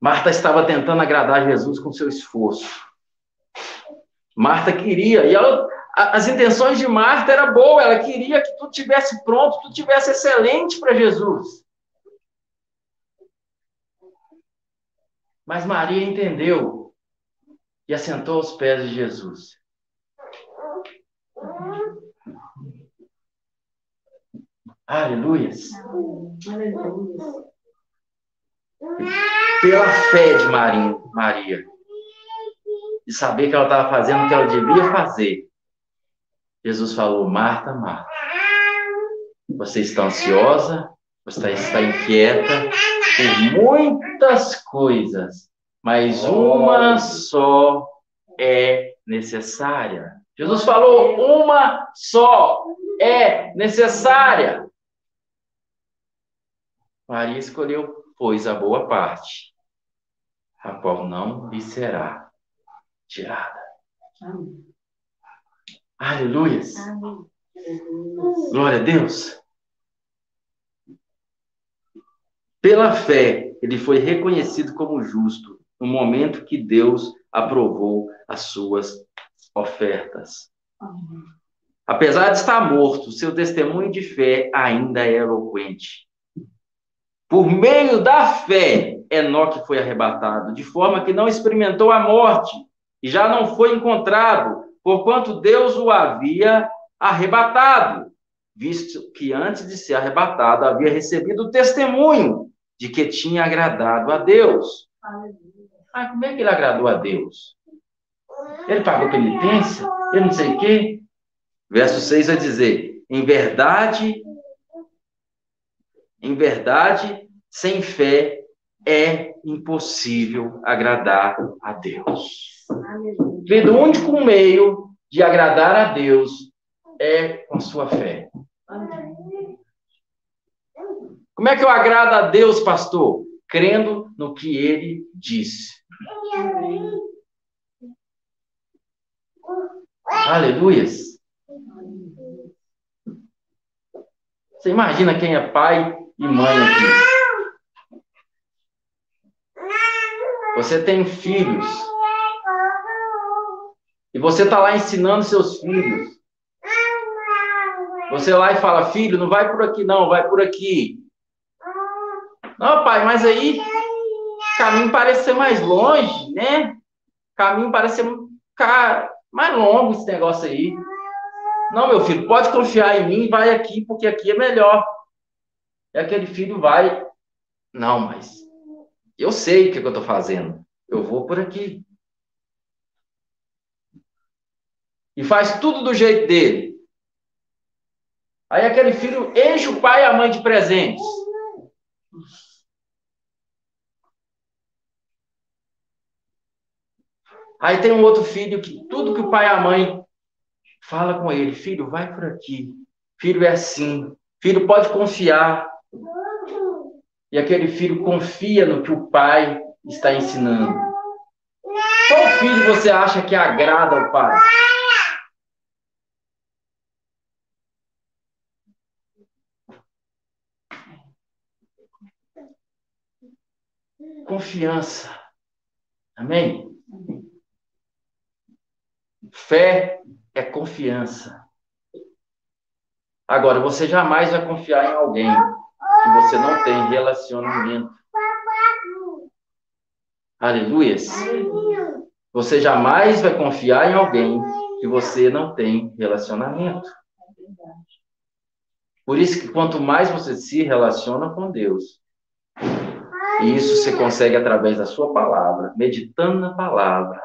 Marta estava tentando agradar Jesus com seu esforço. Marta queria, e ela, as intenções de Marta era boa, ela queria que tudo tivesse pronto, tudo tivesse excelente para Jesus. Mas Maria entendeu e assentou aos pés de Jesus. Aleluias. Pela fé de Maria, Maria, e saber que ela estava fazendo o que ela devia fazer, Jesus falou: Marta, Marta, você está ansiosa, você está inquieta por muitas coisas, mas uma só é necessária. Jesus falou: uma só é necessária. Maria escolheu, pois, a boa parte, a qual não lhe será tirada. Amém. Aleluias. Glória a Deus. Pela fé, ele foi reconhecido como justo no momento que Deus aprovou as suas ofertas. Apesar de estar morto, seu testemunho de fé ainda é eloquente. Por meio da fé, Enoque foi arrebatado, de forma que não experimentou a morte e já não foi encontrado, porquanto Deus o havia arrebatado, visto que antes de ser arrebatado havia recebido o testemunho de que tinha agradado a Deus. Ah, como é que ele agradou a Deus? Ele pagou penitência? Ele não sei o quê? Verso 6 vai dizer: em verdade em verdade, sem fé é impossível agradar a Deus. Vendo o único meio de agradar a Deus é com a sua fé. Como é que eu agrado a Deus, pastor? Crendo no que ele disse. Aleluias. Você imagina quem é pai e mãe aqui. Você tem filhos E você está lá ensinando seus filhos. Você lá e fala, filho, não vai por aqui não, vai por aqui. Não, pai, mas aí caminho parece ser mais longe, né? Caminho parece ser mais longo esse negócio aí. Não, meu filho, pode confiar em mim, vai aqui, porque aqui é melhor. E aquele filho vai. Não, mas eu sei o que, é que eu estou fazendo. Eu vou por aqui. E faz tudo do jeito dele. Aí aquele filho enche o pai e a mãe de presentes. Aí tem um outro filho que tudo que o pai e a mãe fala com ele, filho, vai por aqui. Filho é assim. Filho pode confiar. E aquele filho confia no que o pai está ensinando. Qual filho você acha que agrada ao pai? Confiança. Amém? Fé é confiança. Agora, você jamais vai confiar em alguém que você não tem relacionamento. Aleluias. Você jamais vai confiar em alguém que você não tem relacionamento. Por isso que quanto mais você se relaciona com Deus, e isso você consegue através da sua palavra, meditando na palavra,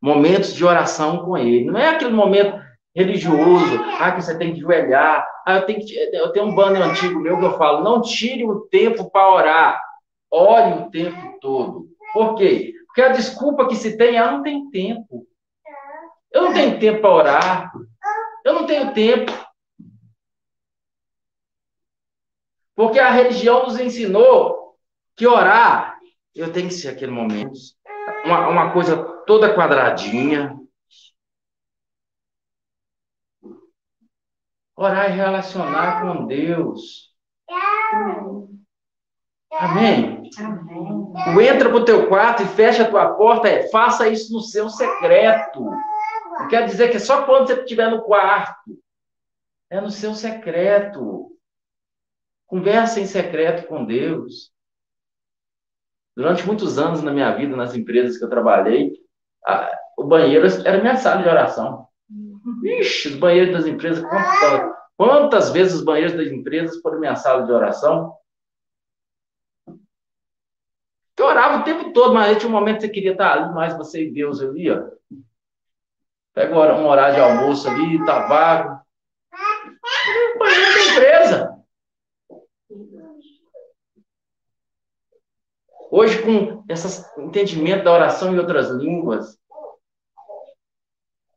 momentos de oração com Ele. Não é aquele momento religioso, ah, que você tem que joelhar. Ah, eu tenho, que, eu tenho um banner antigo meu que eu falo, não tire o tempo para orar, ore o tempo todo. Por quê? Porque a desculpa que se tem, ah, não tem tempo. Eu não tenho tempo para orar. Eu não tenho tempo. Porque a religião nos ensinou que orar, eu tenho que ser aquele momento, uma, uma coisa toda quadradinha. Orar e relacionar com Deus. Amém? Amém. O entra para o teu quarto e fecha a tua porta é faça isso no seu secreto. Não quer dizer que é só quando você estiver no quarto. É no seu secreto. Conversa em secreto com Deus. Durante muitos anos na minha vida, nas empresas que eu trabalhei, a, o banheiro era minha sala de oração. Ixi, os banheiros das empresas, quantas, quantas vezes os banheiros das empresas foram minha sala de oração? Eu orava o tempo todo, mas tinha um momento que você queria estar ali, mais você e Deus ali, ó. Pega um horário de almoço ali, tá vago. Banheiro da empresa. Hoje, com esse entendimento da oração em outras línguas,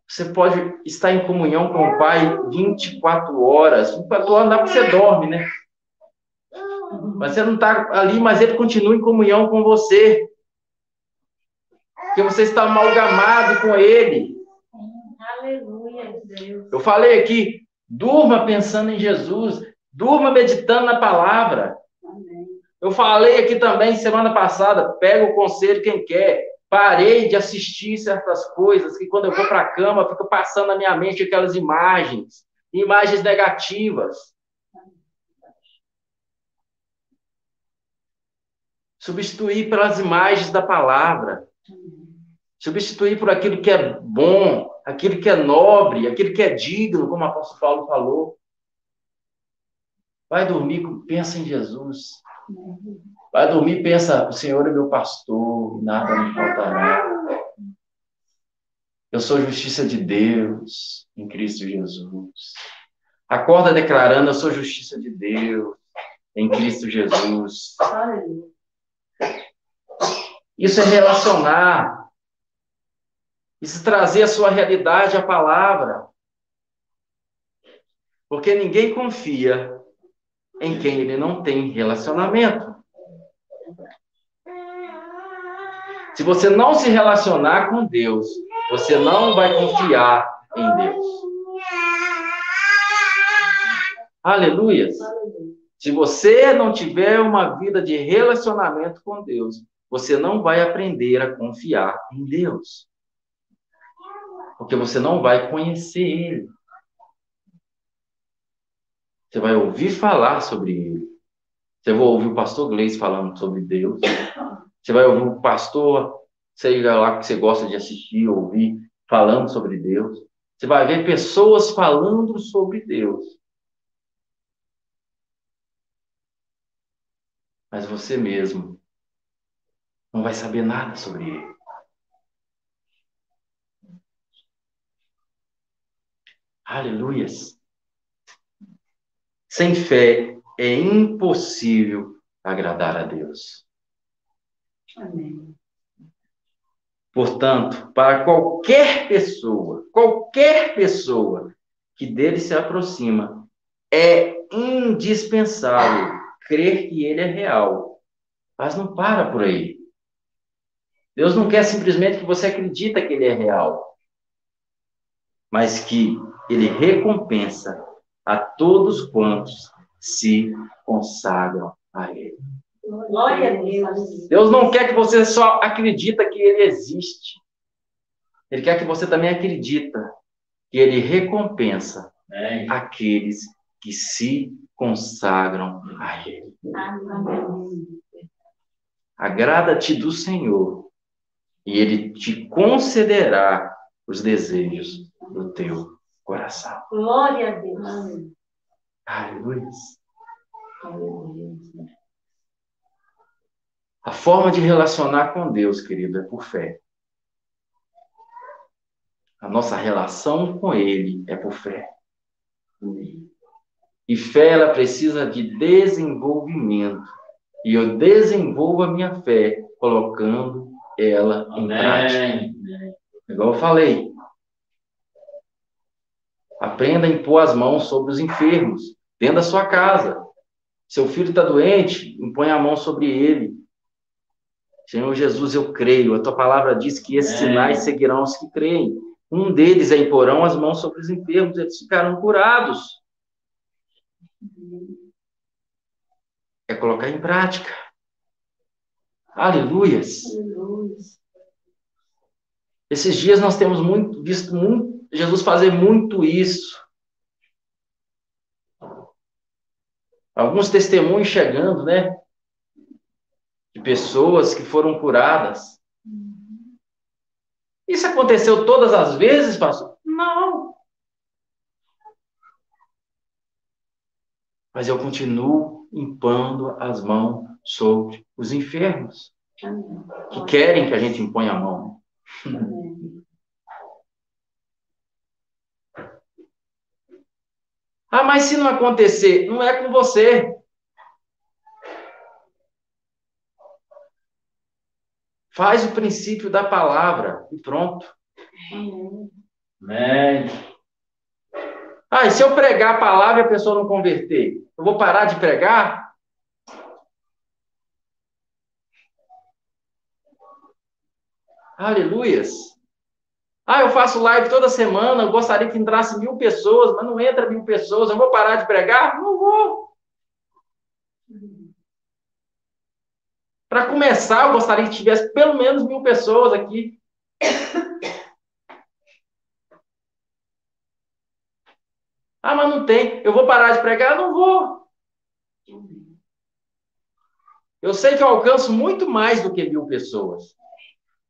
você pode estar em comunhão com o Pai 24 horas. 24 horas não dá porque você dorme, né? Mas você não está ali, mas ele continua em comunhão com você. Porque você está amalgamado com ele. Aleluia, Deus. Eu falei aqui, durma pensando em Jesus, durma meditando na palavra. Eu falei aqui também semana passada, pega o conselho quem quer. Parei de assistir certas coisas que quando eu vou para a cama, fica passando na minha mente aquelas imagens, imagens negativas. Substituir pelas imagens da palavra. Substituir por aquilo que é bom, aquilo que é nobre, aquilo que é digno, como o apóstolo Paulo falou. Vai dormir, pensa em Jesus. Vai dormir, pensa, o Senhor é meu pastor, nada me faltará. Eu sou justiça de Deus em Cristo Jesus. Acorda declarando, eu sou justiça de Deus em Cristo Jesus. Isso é relacionar. Isso trazer a sua realidade à palavra. Porque ninguém confia em quem ele não tem relacionamento. Se você não se relacionar com Deus, você não vai confiar em Deus. Aleluia. Se você não tiver uma vida de relacionamento com Deus, você não vai aprender a confiar em Deus. Porque você não vai conhecer ele. Você vai ouvir falar sobre ele. Você vai ouvir o pastor Gleice falando sobre Deus. Você vai ouvir o pastor, seja lá que você gosta de assistir, ouvir, falando sobre Deus. Você vai ver pessoas falando sobre Deus. Mas você mesmo não vai saber nada sobre ele. Aleluias. Sem fé é impossível agradar a Deus. Portanto, para qualquer pessoa, qualquer pessoa que dele se aproxima, é indispensável crer que ele é real. Mas não para por aí. Deus não quer simplesmente que você acredita que ele é real, mas que ele recompensa a todos quantos se consagram a ele. Glória a Deus. Deus não quer que você só acredita que ele existe. Ele quer que você também acredita que ele recompensa Amém. aqueles que se consagram a ele. Agrada-te do Senhor e ele te concederá os desejos do teu coração. Glória a Deus. Aleluia. A forma de relacionar com Deus, querido, é por fé. A nossa relação com Ele é por fé. E fé, ela precisa de desenvolvimento. E eu desenvolvo a minha fé colocando ela em prática. Amém. Igual eu falei. Aprenda a impor as mãos sobre os enfermos, dentro da sua casa. Seu filho está doente, impõe a mão sobre ele. Senhor Jesus, eu creio. A tua palavra diz que esses Amém. sinais seguirão os que creem. Um deles é imporão as mãos sobre os enfermos, eles ficarão curados. É colocar em prática. Aleluias. Aleluia. Esses dias nós temos muito, visto muito, Jesus fazer muito isso. Alguns testemunhos chegando, né? De pessoas que foram curadas. Isso aconteceu todas as vezes, pastor? Não. Mas eu continuo impondo as mãos sobre os enfermos, que querem que a gente imponha a mão. Ah, mas se não acontecer, não é com você. Faz o princípio da palavra e pronto. Amém. Amém. Ah, e se eu pregar a palavra e a pessoa não converter, eu vou parar de pregar? Aleluias. Ah, eu faço live toda semana, eu gostaria que entrasse mil pessoas, mas não entra mil pessoas, eu vou parar de pregar? Não vou. Para começar, eu gostaria que tivesse pelo menos mil pessoas aqui. Ah, mas não tem. Eu vou parar de pregar? Não vou. Eu sei que eu alcanço muito mais do que mil pessoas.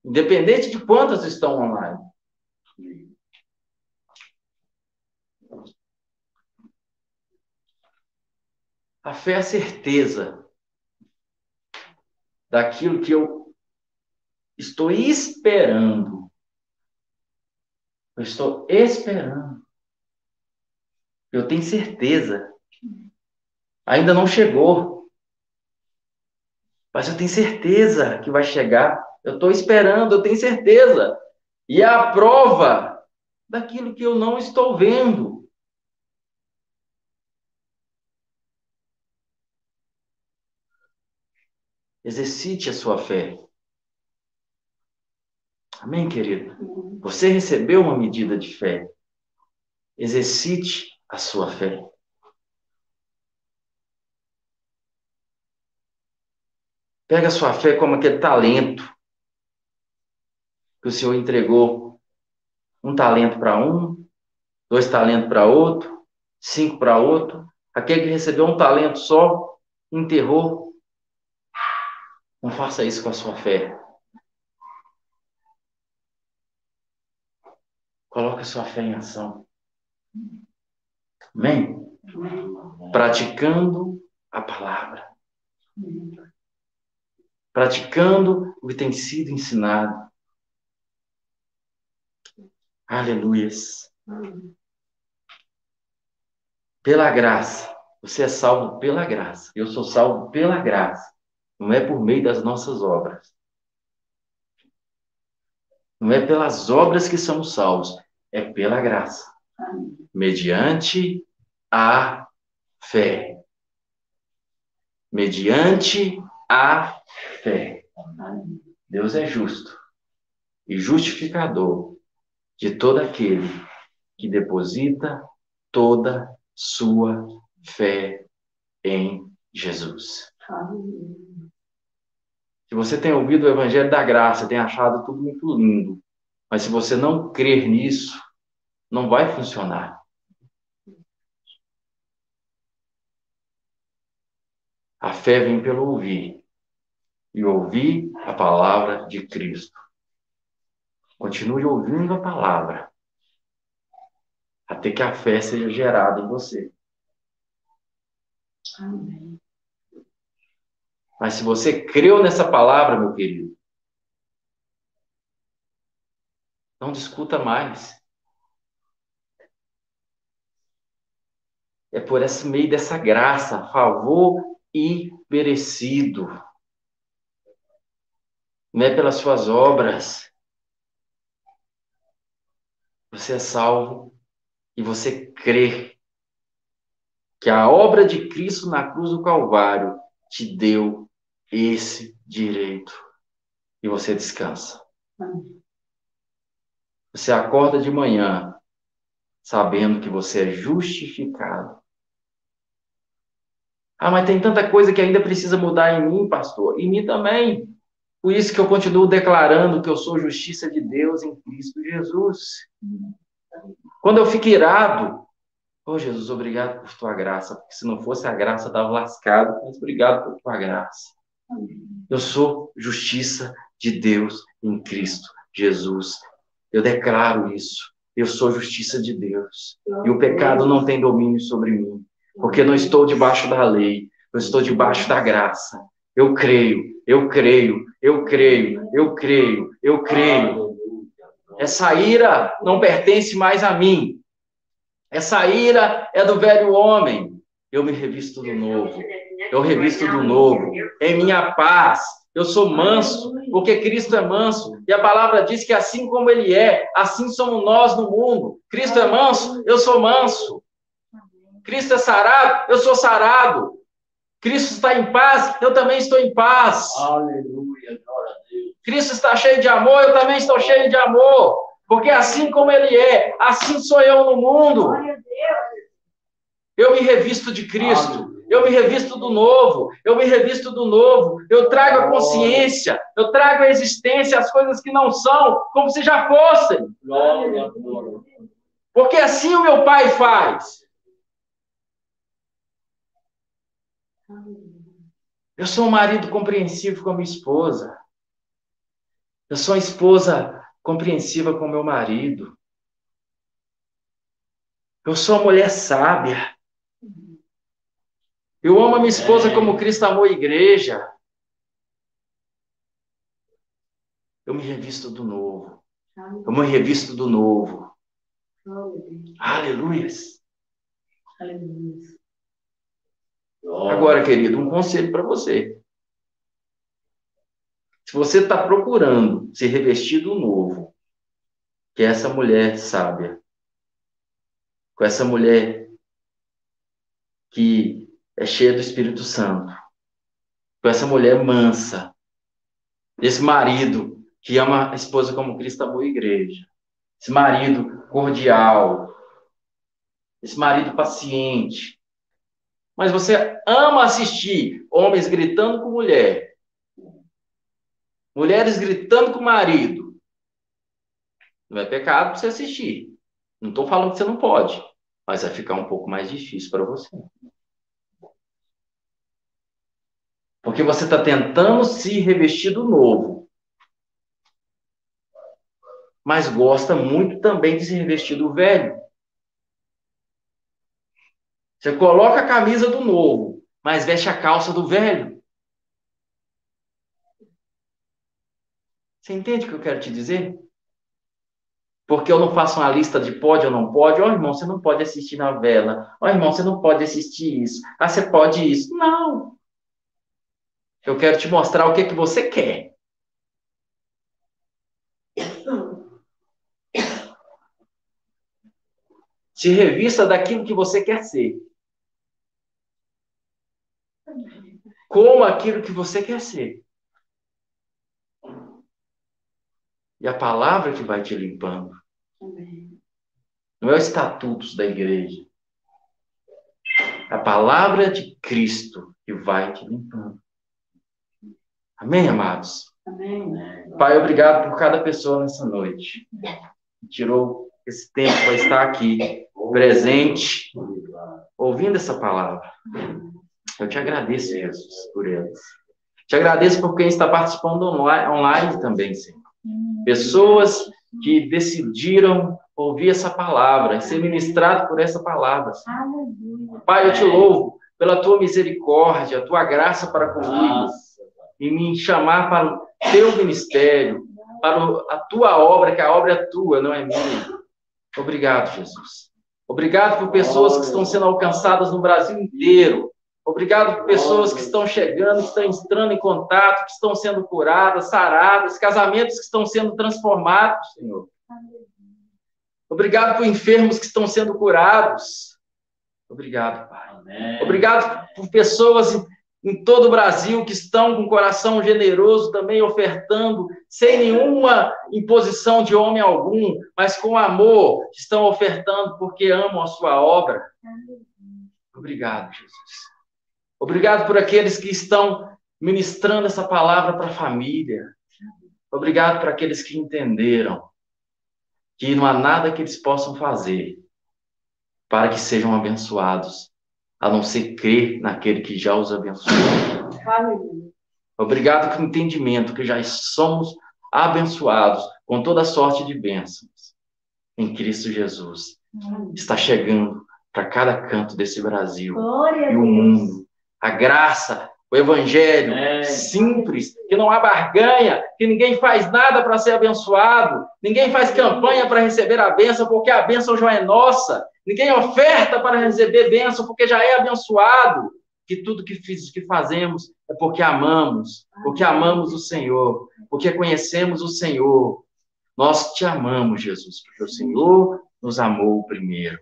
Independente de quantas estão online. A fé é a certeza daquilo que eu estou esperando. Eu estou esperando. Eu tenho certeza. Ainda não chegou. Mas eu tenho certeza que vai chegar. Eu estou esperando, eu tenho certeza. E é a prova daquilo que eu não estou vendo. Exercite a sua fé. Amém, querido? Você recebeu uma medida de fé. Exercite a sua fé. Pega a sua fé como aquele talento que o Senhor entregou Um talento para um, dois talentos para outro, cinco para outro. Aquele que recebeu um talento só, enterrou. Não faça isso com a sua fé. Coloque a sua fé em ação. Amém? Praticando a palavra. Praticando o que tem sido ensinado. Aleluias. Pela graça. Você é salvo pela graça. Eu sou salvo pela graça. Não é por meio das nossas obras. Não é pelas obras que somos salvos, é pela graça. Mediante a fé. Mediante a fé. Deus é justo e justificador de todo aquele que deposita toda sua fé em Jesus. Se você tem ouvido o Evangelho da Graça, tem achado tudo muito lindo, mas se você não crer nisso, não vai funcionar. A fé vem pelo ouvir, e ouvir a palavra de Cristo. Continue ouvindo a palavra, até que a fé seja gerada em você. Amém. Mas se você creu nessa palavra, meu querido, não discuta mais. É por esse meio dessa graça, favor e merecido. Não é pelas suas obras. Você é salvo e você crê que a obra de Cristo na cruz do Calvário te deu esse direito. E você descansa. Você acorda de manhã sabendo que você é justificado. Ah, mas tem tanta coisa que ainda precisa mudar em mim, pastor. Em mim também. Por isso que eu continuo declarando que eu sou justiça de Deus em Cristo Jesus. Quando eu fico irado, oh Jesus, obrigado por tua graça, porque se não fosse a graça, eu estava lascado, mas obrigado por tua graça. Eu sou justiça de Deus em Cristo Jesus. Eu declaro isso. Eu sou justiça de Deus. E o pecado não tem domínio sobre mim, porque não estou debaixo da lei, eu estou debaixo da graça. Eu creio, eu creio, eu creio, eu creio, eu creio. Essa ira não pertence mais a mim. Essa ira é do velho homem. Eu me revisto do novo. Eu revisto do novo. Em minha paz. Eu sou manso, porque Cristo é manso. E a palavra diz que assim como ele é, assim somos nós no mundo. Cristo é manso, eu sou manso. Cristo é sarado, eu sou sarado. Cristo está em paz, eu também estou em paz. Aleluia, glória a Deus. Cristo está cheio de amor, eu também estou cheio de amor. Porque assim como ele é, assim sou eu no mundo. Eu me revisto de Cristo. Eu me revisto do novo, eu me revisto do novo, eu trago a consciência, eu trago a existência, as coisas que não são, como se já fossem. Porque assim o meu pai faz. Eu sou um marido compreensivo com a minha esposa. Eu sou uma esposa compreensiva com meu marido. Eu sou uma mulher sábia. Eu amo a minha esposa como Cristo amou a igreja. Eu me revisto do novo. Eu me revisto do novo. Aleluias. Aleluia. Agora, querido, um conselho para você. Se você está procurando se revestir do novo, que é essa mulher sábia, com essa mulher que é cheia do Espírito Santo, com essa mulher mansa, esse marido que ama a esposa como Cristo amou a igreja, esse marido cordial, esse marido paciente, mas você ama assistir homens gritando com mulher, mulheres gritando com marido, Não é pecado você assistir. Não estou falando que você não pode, mas vai ficar um pouco mais difícil para você. Porque você está tentando se revestir do novo. Mas gosta muito também de se revestir do velho. Você coloca a camisa do novo, mas veste a calça do velho. Você entende o que eu quero te dizer? Porque eu não faço uma lista de pode ou não pode. Ó, oh, irmão, você não pode assistir novela. Ó, oh, irmão, você não pode assistir isso. Ah, você pode isso. Não. Eu quero te mostrar o que, que você quer. Se revista daquilo que você quer ser. Como aquilo que você quer ser. E a palavra que vai te limpando. Não é o estatutos da igreja. É a palavra de Cristo que vai te limpando. Amém, amados? Amém. Pai, obrigado por cada pessoa nessa noite. Tirou esse tempo para estar aqui, presente, ouvindo essa palavra. Eu te agradeço, Jesus, por eles. Te agradeço por quem está participando online também, Senhor. Pessoas que decidiram ouvir essa palavra e ser ministrado por essa palavra. Senhor. Pai, eu te louvo pela tua misericórdia, a tua graça para comigo e me chamar para o teu ministério, para a tua obra, que a obra é tua, não é minha. Obrigado, Jesus. Obrigado por pessoas que estão sendo alcançadas no Brasil inteiro. Obrigado por pessoas que estão chegando, que estão entrando em contato, que estão sendo curadas, saradas, casamentos que estão sendo transformados, Senhor. Obrigado por enfermos que estão sendo curados. Obrigado, Pai. Amém. Obrigado por pessoas em todo o Brasil que estão com o coração generoso também ofertando, sem nenhuma imposição de homem algum, mas com amor, estão ofertando porque amam a sua obra. Obrigado, Jesus. Obrigado por aqueles que estão ministrando essa palavra para a família. Obrigado por aqueles que entenderam que não há nada que eles possam fazer para que sejam abençoados, a não ser crer naquele que já os abençoou. Obrigado pelo entendimento que já somos abençoados com toda sorte de bênçãos em Cristo Jesus. Está chegando para cada canto desse Brasil e o mundo a graça, o evangelho é. simples, que não há barganha, que ninguém faz nada para ser abençoado, ninguém faz campanha para receber a bênção, porque a bênção já é nossa, ninguém oferta para receber bênção, porque já é abençoado. Que tudo que, fiz, que fazemos é porque amamos, porque amamos o Senhor, porque conhecemos o Senhor. Nós te amamos, Jesus, porque o Senhor nos amou primeiro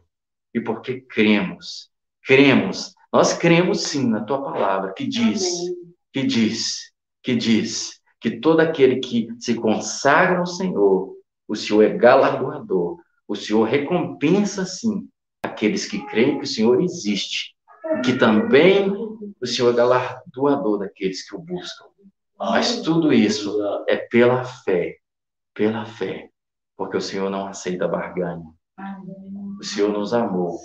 e porque cremos, cremos nós cremos sim na tua palavra, que diz, Amém. que diz, que diz, que todo aquele que se consagra ao Senhor, o Senhor é galardoador, o Senhor recompensa sim aqueles que creem que o Senhor existe, que também o Senhor é galardoador daqueles que o buscam. Mas tudo isso é pela fé, pela fé, porque o Senhor não aceita barganha. O Senhor nos amou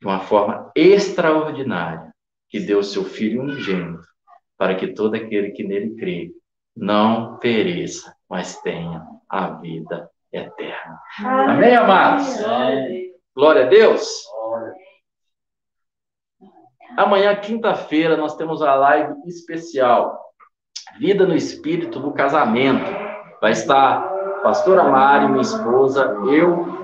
de uma forma extraordinária, que deu seu Filho unigênito, para que todo aquele que nele crê não pereça, mas tenha a vida eterna. Amém, amados? Glória a Deus. Amanhã, quinta-feira, nós temos a live especial. Vida no Espírito no Casamento. Vai estar pastora Mari, minha esposa, eu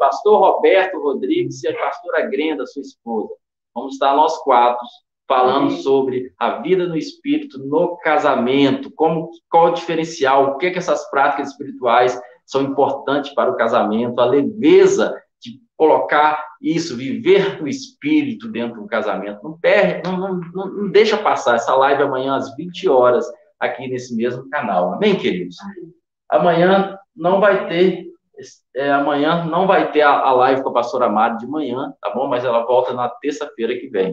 pastor Roberto Rodrigues e a pastora Grenda, sua esposa. Vamos estar nós quatro falando sobre a vida no espírito no casamento, como qual o diferencial, o que é que essas práticas espirituais são importantes para o casamento, a leveza de colocar isso, viver no espírito dentro do casamento. Não perde, não, não, não, não deixa passar essa live amanhã às 20 horas aqui nesse mesmo canal. Amém, queridos? Amanhã não vai ter é, amanhã não vai ter a, a, live com a pastora Mari de manhã, tá bom? Mas ela volta na terça-feira que vem.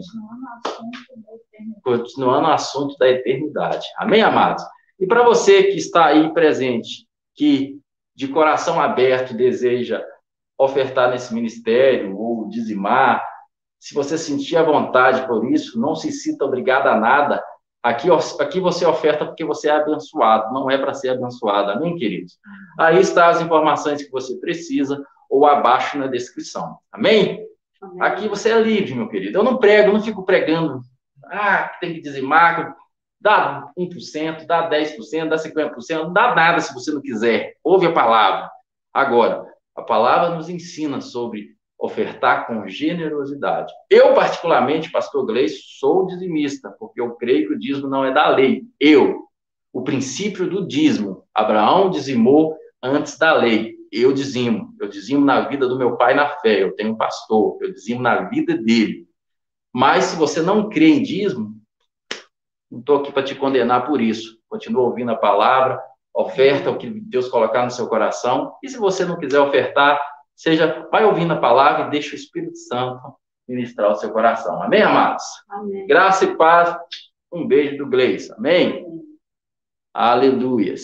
Continuando o assunto da eternidade. Amém, amados? E para você que está aí presente, que de coração aberto deseja ofertar nesse ministério ou dizimar, se você sentir a vontade por isso, não se sinta obrigado a nada. Aqui, aqui você oferta porque você é abençoado, não é para ser abençoado. Amém, queridos? Aí está as informações que você precisa ou abaixo na descrição. Amém? Amém? Aqui você é livre, meu querido. Eu não prego, eu não fico pregando. Ah, tem que dizimar. Dá 1%, dá 10%, dá 50%, não dá nada se você não quiser. Ouve a palavra. Agora, a palavra nos ensina sobre ofertar com generosidade. Eu, particularmente, pastor Gleice, sou dizimista, porque eu creio que o dízimo não é da lei. Eu, o princípio do dízimo, Abraão dizimou antes da lei. Eu dizimo, eu dizimo na vida do meu pai na fé, eu tenho um pastor, eu dizimo na vida dele. Mas se você não crê em dízimo, não estou aqui para te condenar por isso. Continua ouvindo a palavra, oferta o que Deus colocar no seu coração. E se você não quiser ofertar, seja, vai ouvindo a palavra e deixa o Espírito Santo ministrar o seu coração. Amém, amados? Amém. Graça e paz. Um beijo do Gleice. Amém? Amém. Aleluias.